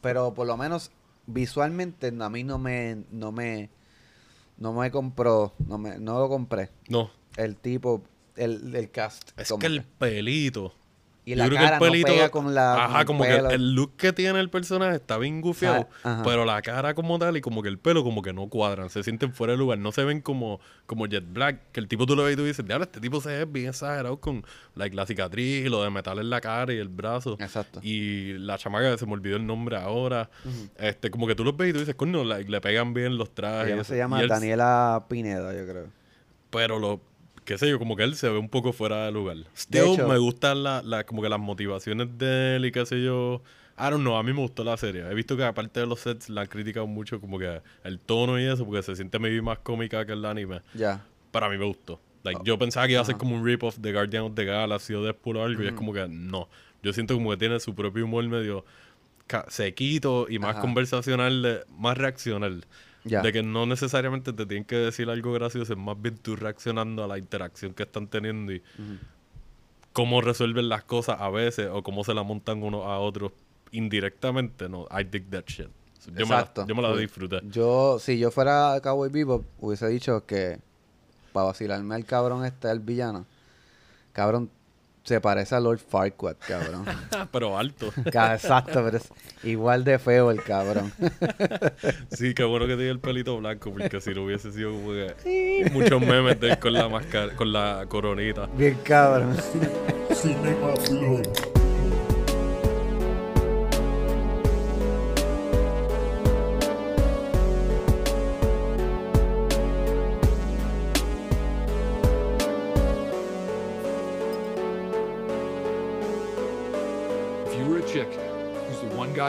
[SPEAKER 1] Pero por lo menos visualmente a mí no me. No me. No me compró. No, me, no lo compré.
[SPEAKER 2] No,
[SPEAKER 1] El tipo. El, el cast.
[SPEAKER 2] es que el pelito.
[SPEAKER 1] Y
[SPEAKER 2] Yo
[SPEAKER 1] la
[SPEAKER 2] creo
[SPEAKER 1] cara
[SPEAKER 2] que el pelito.
[SPEAKER 1] no pega con la.
[SPEAKER 2] ajá, como
[SPEAKER 1] pelo.
[SPEAKER 2] que el look que tiene el personaje está bien gufiado.
[SPEAKER 1] Ah,
[SPEAKER 2] pero la cara como tal y como que el pelo como que no cuadran. Se sienten fuera de lugar. No se ven como, como Jet Black. Que el tipo tú lo ves y tú dices, diablo, este tipo se ve bien exagerado con like, la cicatriz y lo de metal en la cara y el brazo.
[SPEAKER 1] Exacto.
[SPEAKER 2] Y la chamaca, se me olvidó el nombre ahora. este Como que tú los ves y tú dices, coño, like, le pegan bien los trajes.
[SPEAKER 1] Ella
[SPEAKER 2] y
[SPEAKER 1] no
[SPEAKER 2] eso".
[SPEAKER 1] se llama
[SPEAKER 2] Y él-
[SPEAKER 1] Daniela Pineda, yo creo.
[SPEAKER 2] pero lo qué sé yo, como que él se ve un poco fuera de lugar. Still,
[SPEAKER 1] hecho-
[SPEAKER 2] me gustan la, la- como que las motivaciones de él y qué sé yo. I don't know, a mí me gustó la serie. He visto que aparte de los sets la han criticado mucho como que el tono y eso, porque se siente maybe más cómica que el anime.
[SPEAKER 1] Ya.
[SPEAKER 2] Pero a mí me gustó. Like, yo pensaba que iba a ser
[SPEAKER 1] Ajá.
[SPEAKER 2] como un rip-off de Guardian of the Galaxy o Deadpool o algo, y es como que no. Yo siento como que tiene su propio humor medio sequito y más
[SPEAKER 1] Ajá.
[SPEAKER 2] conversacional, de- más reaccional. De que no necesariamente te tienen que decir algo gracioso, es más bien tú reaccionando a la interacción que están teniendo y cómo resuelven las cosas a veces o cómo se la montan unos a otros indirectamente. No, I dig that shit. Yo, me la,
[SPEAKER 1] Exacto.
[SPEAKER 2] yo me la disfruté.
[SPEAKER 1] Yo, si yo fuera Cowboy Bebop, hubiese dicho que para vacilarme al cabrón este, el villano, cabrón, se parece a Lord Farquaad, cabrón.
[SPEAKER 2] Pero alto.
[SPEAKER 1] Exacto, pero es igual de feo el cabrón.
[SPEAKER 2] Sí, qué bueno que tenía el pelito blanco, porque si no hubiese sido como que muchos memes de él con la máscara, con la coronita.
[SPEAKER 1] Bien cabrón.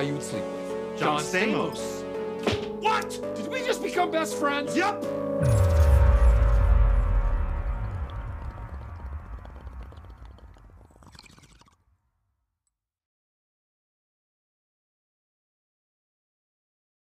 [SPEAKER 4] Yahutsi. John,
[SPEAKER 5] John Stamos.
[SPEAKER 4] What? Did we just become best friends?
[SPEAKER 5] Yep.